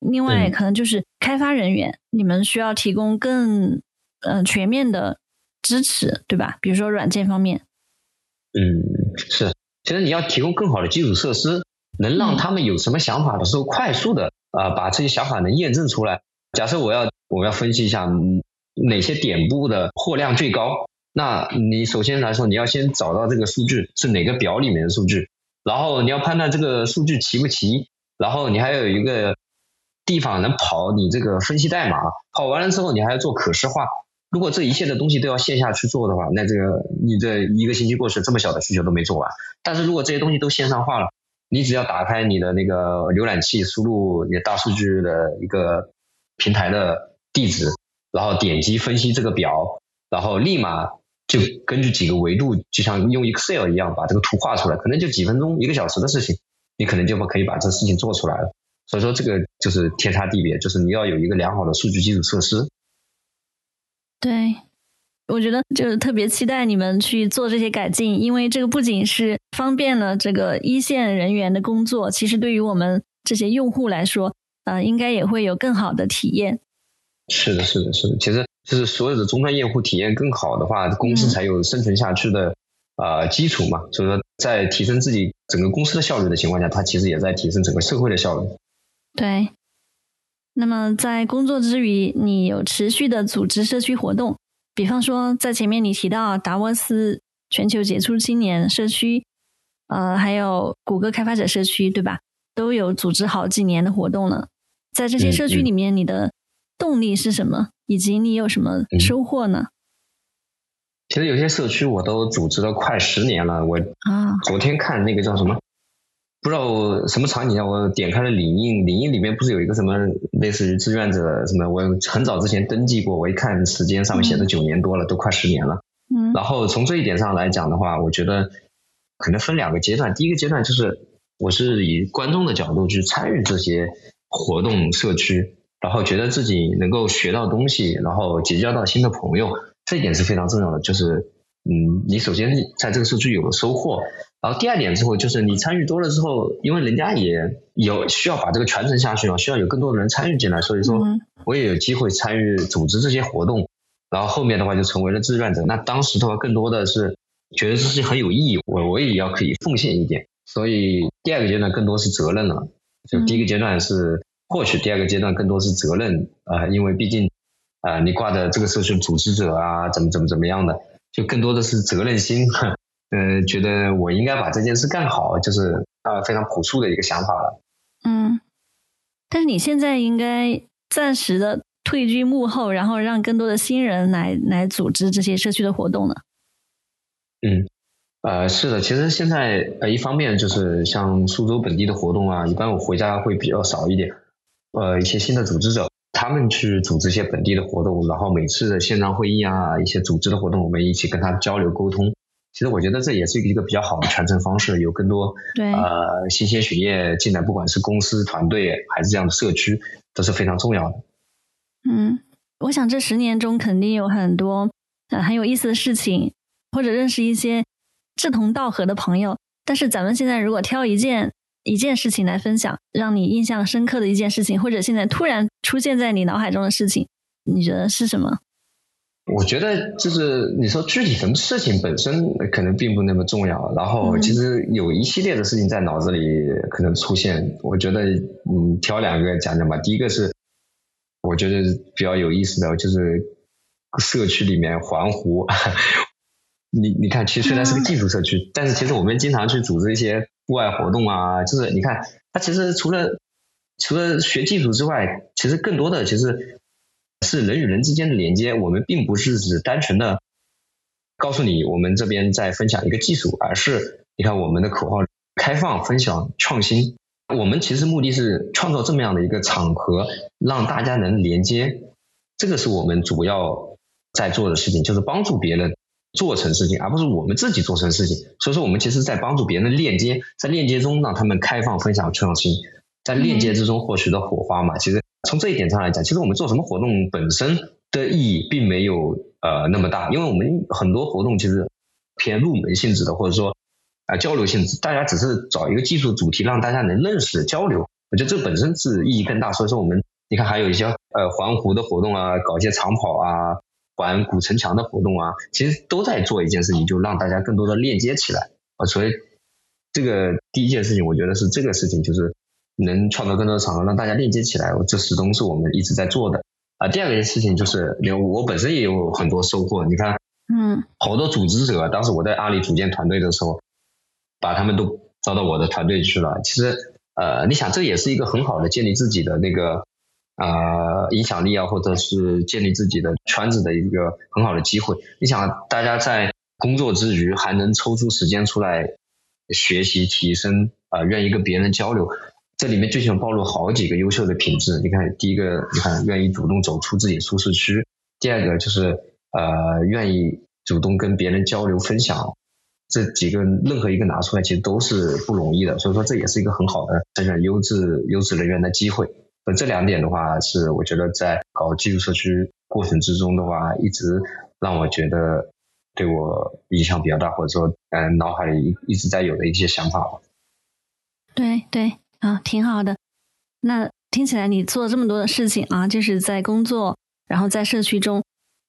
另外，可能就是开发人员，你们需要提供更嗯全面的支持，对吧？比如说软件方面。嗯，是。其实你要提供更好的基础设施，能让他们有什么想法的时候，快速的啊把这些想法能验证出来。假设我要我要分析一下哪些点部的货量最高，那你首先来说，你要先找到这个数据是哪个表里面的数据，然后你要判断这个数据齐不齐，然后你还有一个。地方能跑你这个分析代码，跑完了之后你还要做可视化，如果这一切的东西都要线下去做的话，那这个你这一个星期过去，这么小的需求都没做完。但是如果这些东西都线上化了，你只要打开你的那个浏览器，输入你的大数据的一个平台的地址，然后点击分析这个表，然后立马就根据几个维度，就像用 Excel 一样把这个图画出来，可能就几分钟、一个小时的事情，你可能就可以把这事情做出来了。所以说这个就是天差地别，就是你要有一个良好的数据基础设施。对。我觉得就是特别期待你们去做这些改进，因为这个不仅是方便了这个一线人员的工作，其实对于我们这些用户来说，呃，应该也会有更好的体验。是的，是的，是的。其实就是所有的终端用户体验更好的话，公司才有生存下去的啊基础嘛。所以说，在提升自己整个公司的效率的情况下，它其实也在提升整个社会的效率。对。那么在工作之余，你有持续的组织社区活动？比方说，在前面你提到达沃斯全球杰出青年社区，呃，还有谷歌开发者社区，对吧？都有组织好几年的活动了。在这些社区里面，你的动力是什么？以及你有什么收获呢？其实有些社区我都组织了快十年了。我啊，昨天看那个叫什么？不知道什么场景下，我点开了领英，领英里面不是有一个什么类似于志愿者什么？我很早之前登记过，我一看时间上面写的九年多了，都快十年了。嗯。然后从这一点上来讲的话，我觉得可能分两个阶段。第一个阶段就是我是以观众的角度去参与这些活动社区，然后觉得自己能够学到东西，然后结交到新的朋友，这一点是非常重要的。就是嗯，你首先在这个社区有了收获。然后第二点之后就是你参与多了之后，因为人家也有需要把这个传承下去嘛，需要有更多的人参与进来，所以说我也有机会参与组织这些活动。然后后面的话就成为了志愿者。那当时的话更多的是觉得这事情很有意义，我我也要可以奉献一点。所以第二个阶段更多是责任了。就第一个阶段是获取，第二个阶段更多是责任啊，因为毕竟啊你挂的这个社群组织者啊，怎么怎么怎么样的，就更多的是责任心。呃，觉得我应该把这件事干好，就是啊非常朴素的一个想法了。嗯，但是你现在应该暂时的退居幕后，然后让更多的新人来来组织这些社区的活动呢？嗯，呃，是的，其实现在呃一方面就是像苏州本地的活动啊，一般我回家会比较少一点。呃，一些新的组织者，他们去组织一些本地的活动，然后每次的线上会议啊，一些组织的活动，我们一起跟他交流沟通。其实我觉得这也是一个比较好的传承方式，有更多呃新鲜血液进来，不管是公司团队还是这样的社区，都是非常重要的。嗯，我想这十年中肯定有很多呃很有意思的事情，或者认识一些志同道合的朋友。但是咱们现在如果挑一件一件事情来分享，让你印象深刻的一件事情，或者现在突然出现在你脑海中的事情，你觉得是什么？我觉得就是你说具体什么事情本身可能并不那么重要，然后其实有一系列的事情在脑子里可能出现。我觉得嗯，挑两个讲讲吧。第一个是我觉得比较有意思的，就是社区里面环湖。你你看，其实虽然是个技术社区，但是其实我们经常去组织一些户外活动啊。就是你看，它其实除了除了学技术之外，其实更多的其实。是人与人之间的连接，我们并不是只单纯的告诉你我们这边在分享一个技术，而是你看我们的口号开放、分享、创新。我们其实目的是创造这么样的一个场合，让大家能连接。这个是我们主要在做的事情，就是帮助别人做成事情，而不是我们自己做成事情。所以说，我们其实在帮助别人链接，在链接中让他们开放、分享、创新，在链接之中获取的火花嘛，其实。从这一点上来讲，其实我们做什么活动本身的意义并没有呃那么大，因为我们很多活动其实偏入门性质的，或者说啊交流性质，大家只是找一个技术主题让大家能认识交流，我觉得这本身是意义更大。所以说我们你看还有一些呃环湖的活动啊，搞一些长跑啊，环古城墙的活动啊，其实都在做一件事情，就让大家更多的链接起来啊。所以这个第一件事情，我觉得是这个事情就是。能创造更多的场合，让大家链接起来，这始终是我们一直在做的。啊，第二个事情就是，连我本身也有很多收获。你看，嗯，好多组织者，当时我在阿里组建团队的时候，把他们都招到我的团队去了。其实，呃，你想，这也是一个很好的建立自己的那个啊影响力啊，或者是建立自己的圈子的一个很好的机会。你想，大家在工作之余还能抽出时间出来学习提升啊，愿意跟别人交流，这里面就想暴露好几个优秀的品质。你看，第一个，你看愿意主动走出自己舒适区；第二个就是呃愿意主动跟别人交流分享。这几个任何一个拿出来，其实都是不容易的，所以说这也是一个很好的筛选优质优质人员的机会。那这两点的话，是我觉得在搞技术社区过程之中的话，一直让我觉得对我影响比较大，或者说嗯脑海里一直在有的一些想法。对对啊，挺好的。那听起来你做了这么多的事情啊，就是在工作，然后在社区中，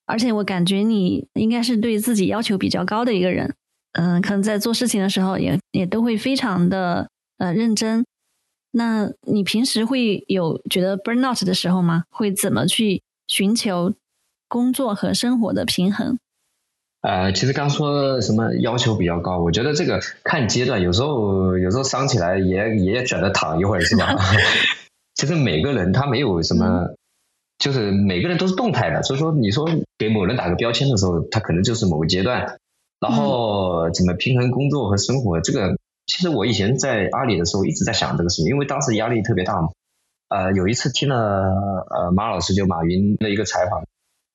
而且我感觉你应该是对自己要求比较高的一个人。嗯，可能在做事情的时候，也也都会非常的呃认真。那你平时会有觉得 burn out 的时候吗？会怎么去寻求工作和生活的平衡？呃，其实刚说什么要求比较高，我觉得这个看阶段，有时候有时候伤起来也也选择躺一会儿，是吧？其实每个人他没有什么，就是每个人都是动态的，所以说你说给某人打个标签的时候，他可能就是某个阶段。然后怎么平衡工作和生活？这个其实我以前在阿里的时候一直在想这个事情，因为当时压力特别大嘛。呃，有一次听了呃马老师就马云的一个采访，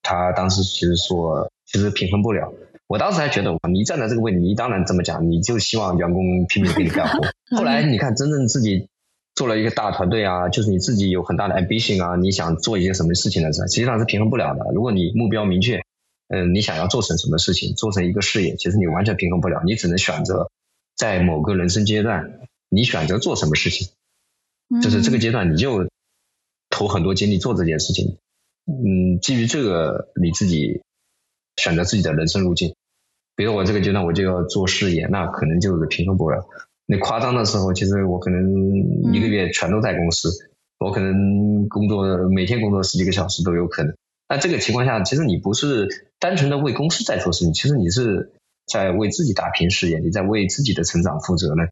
他当时其实说其实平衡不了。我当时还觉得你站在这个位置，你当然这么讲，你就希望员工拼命给你干活。后来你看，真正自己做了一个大团队啊，就是你自己有很大的 ambition 啊，你想做一些什么事情的时候，实际上是平衡不了的。如果你目标明确。嗯，你想要做成什么事情，做成一个事业，其实你完全平衡不了，你只能选择在某个人生阶段，你选择做什么事情，就是这个阶段你就投很多精力做这件事情。嗯，基于这个你自己选择自己的人生路径。比如我这个阶段我就要做事业，那可能就是平衡不了。那夸张的时候，其实我可能一个月全都在公司，我可能工作每天工作十几个小时都有可能。那这个情况下，其实你不是单纯的为公司在做事情，其实你是在为自己打拼事业，你在为自己的成长负责任。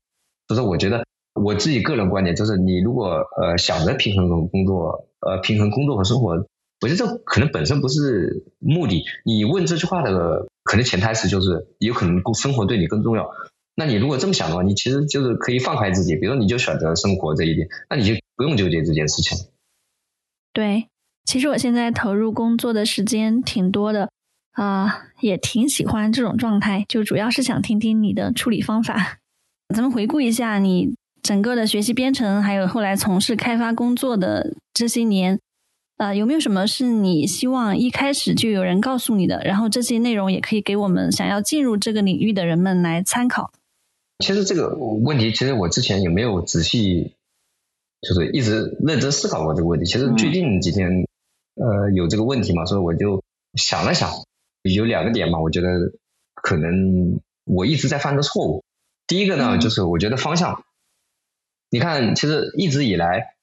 所以说，我觉得我自己个人观点就是，你如果呃想着平衡工作，呃平衡工作和生活，我觉得这可能本身不是目的。你问这句话的可能潜台词就是，有可能生活对你更重要。那你如果这么想的话，你其实就是可以放开自己，比如说你就选择生活这一点，那你就不用纠结这件事情。对。其实我现在投入工作的时间挺多的，啊，也挺喜欢这种状态。就主要是想听听你的处理方法。咱们回顾一下你整个的学习编程，还有后来从事开发工作的这些年，啊，有没有什么是你希望一开始就有人告诉你的？然后这些内容也可以给我们想要进入这个领域的人们来参考。其实这个问题，其实我之前也没有仔细，就是一直认真思考过这个问题。其实最近几天。呃，有这个问题嘛？所以我就想了想，有两个点嘛，我觉得可能我一直在犯的错误。第一个呢，就是我觉得方向，你看，其实一直以来，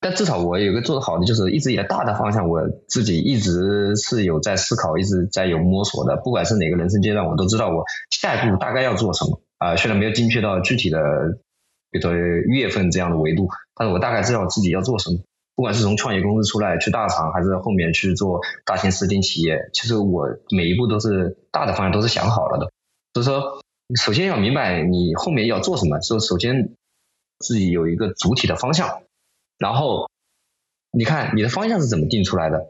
但至少我有个做的好的，就是一直以来大的方向，我自己一直是有在思考，一直在有摸索的。不管是哪个人生阶段，我都知道我下一步大概要做什么啊。虽然没有精确到具体的，比如说月份这样的维度，但是我大概知道自己要做什么。不管是从创业公司出来去大厂，还是后面去做大型私营企业，其实我每一步都是大的方向都是想好了的。所以说，首先要明白你后面要做什么，说首先自己有一个主体的方向，然后你看你的方向是怎么定出来的，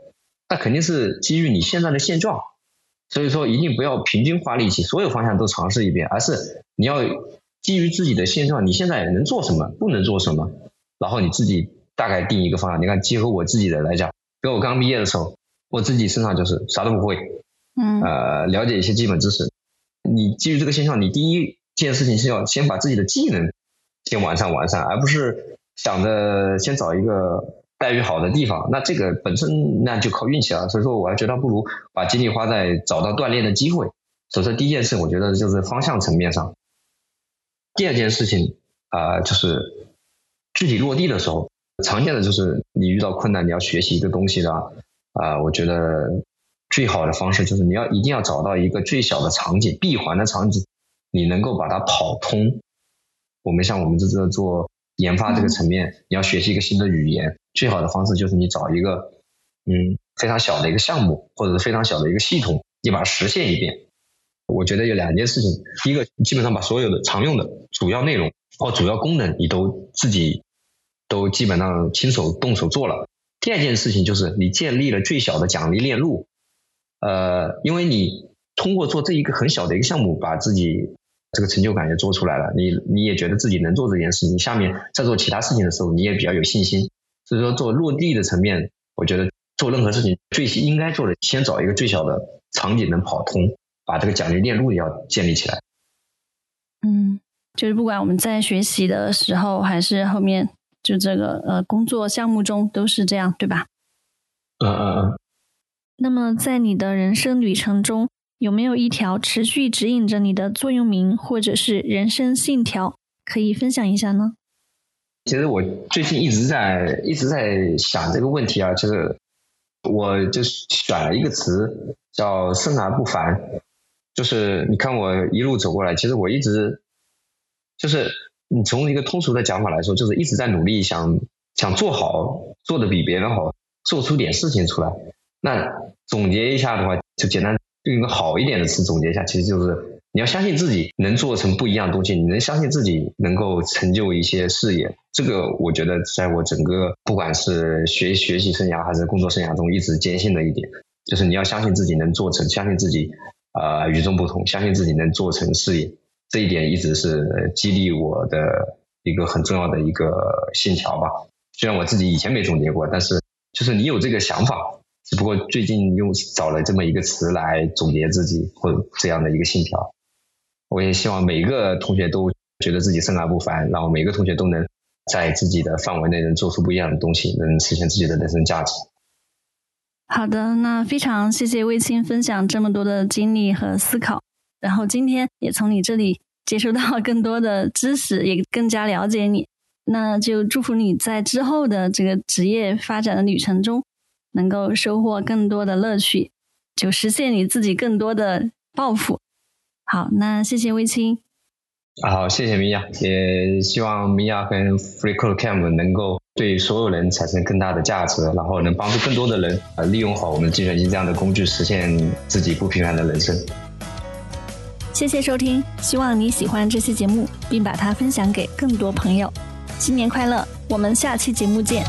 那肯定是基于你现在的现状。所以说，一定不要平均花力气，所有方向都尝试一遍，而是你要基于自己的现状，你现在能做什么，不能做什么，然后你自己。大概定一个方向，你看，结合我自己的来讲，比如我刚毕业的时候，我自己身上就是啥都不会，嗯，呃，了解一些基本知识。你基于这个现象，你第一件事情是要先把自己的技能先完善完善，而不是想着先找一个待遇好的地方。那这个本身那就靠运气了。所以说，我还觉得不如把精力花在找到锻炼的机会。所以说，第一件事，我觉得就是方向层面上。第二件事情啊，就是具体落地的时候。常见的就是你遇到困难，你要学习一个东西的啊，我觉得最好的方式就是你要一定要找到一个最小的场景，闭环的场景，你能够把它跑通。我们像我们这这做研发这个层面，你要学习一个新的语言，最好的方式就是你找一个嗯非常小的一个项目，或者是非常小的一个系统，你把它实现一遍。我觉得有两件事情，第一个基本上把所有的常用的主要内容或主要功能你都自己都基本上亲手动手做了。第二件事情就是你建立了最小的奖励链路，呃，因为你通过做这一个很小的一个项目，把自己这个成就感也做出来了，你你也觉得自己能做这件事情，你下面在做其他事情的时候，你也比较有信心。所以说做落地的层面，我觉得做任何事情最应该做的，先找一个最小的场景能跑通。把这个奖励链路要建立起来。嗯，就是不管我们在学习的时候，还是后面就这个呃工作项目中，都是这样，对吧？嗯嗯嗯。那么在你的人生旅程中，有没有一条持续指引着你的座右铭，或者是人生信条，可以分享一下呢？其实我最近一直在一直在想这个问题啊，就是我就选了一个词叫“生而不凡”。就是你看我一路走过来，其实我一直就是你从一个通俗的讲法来说，就是一直在努力想想做好，做的比别人好，做出点事情出来。那总结一下的话，就简单用一个好一点的词总结一下，其实就是你要相信自己能做成不一样的东西，你能相信自己能够成就一些事业。这个我觉得在我整个不管是学学习生涯还是工作生涯中，一直坚信的一点，就是你要相信自己能做成，相信自己。呃，与众不同，相信自己能做成事业，这一点一直是激励我的一个很重要的一个信条吧。虽然我自己以前没总结过，但是就是你有这个想法，只不过最近用找了这么一个词来总结自己或者这样的一个信条。我也希望每个同学都觉得自己生而不凡，然后每个同学都能在自己的范围内能做出不一样的东西，能实现自己的人生价值。好的，那非常谢谢卫青分享这么多的经历和思考，然后今天也从你这里接收到更多的知识，也更加了解你。那就祝福你在之后的这个职业发展的旅程中，能够收获更多的乐趣，就实现你自己更多的抱负。好，那谢谢卫青。好，谢谢米娅，也希望米娅跟 FreeCodeCamp 能够对所有人产生更大的价值，然后能帮助更多的人呃利用好我们计算机这样的工具，实现自己不平凡的人生。谢谢收听，希望你喜欢这期节目，并把它分享给更多朋友。新年快乐，我们下期节目见。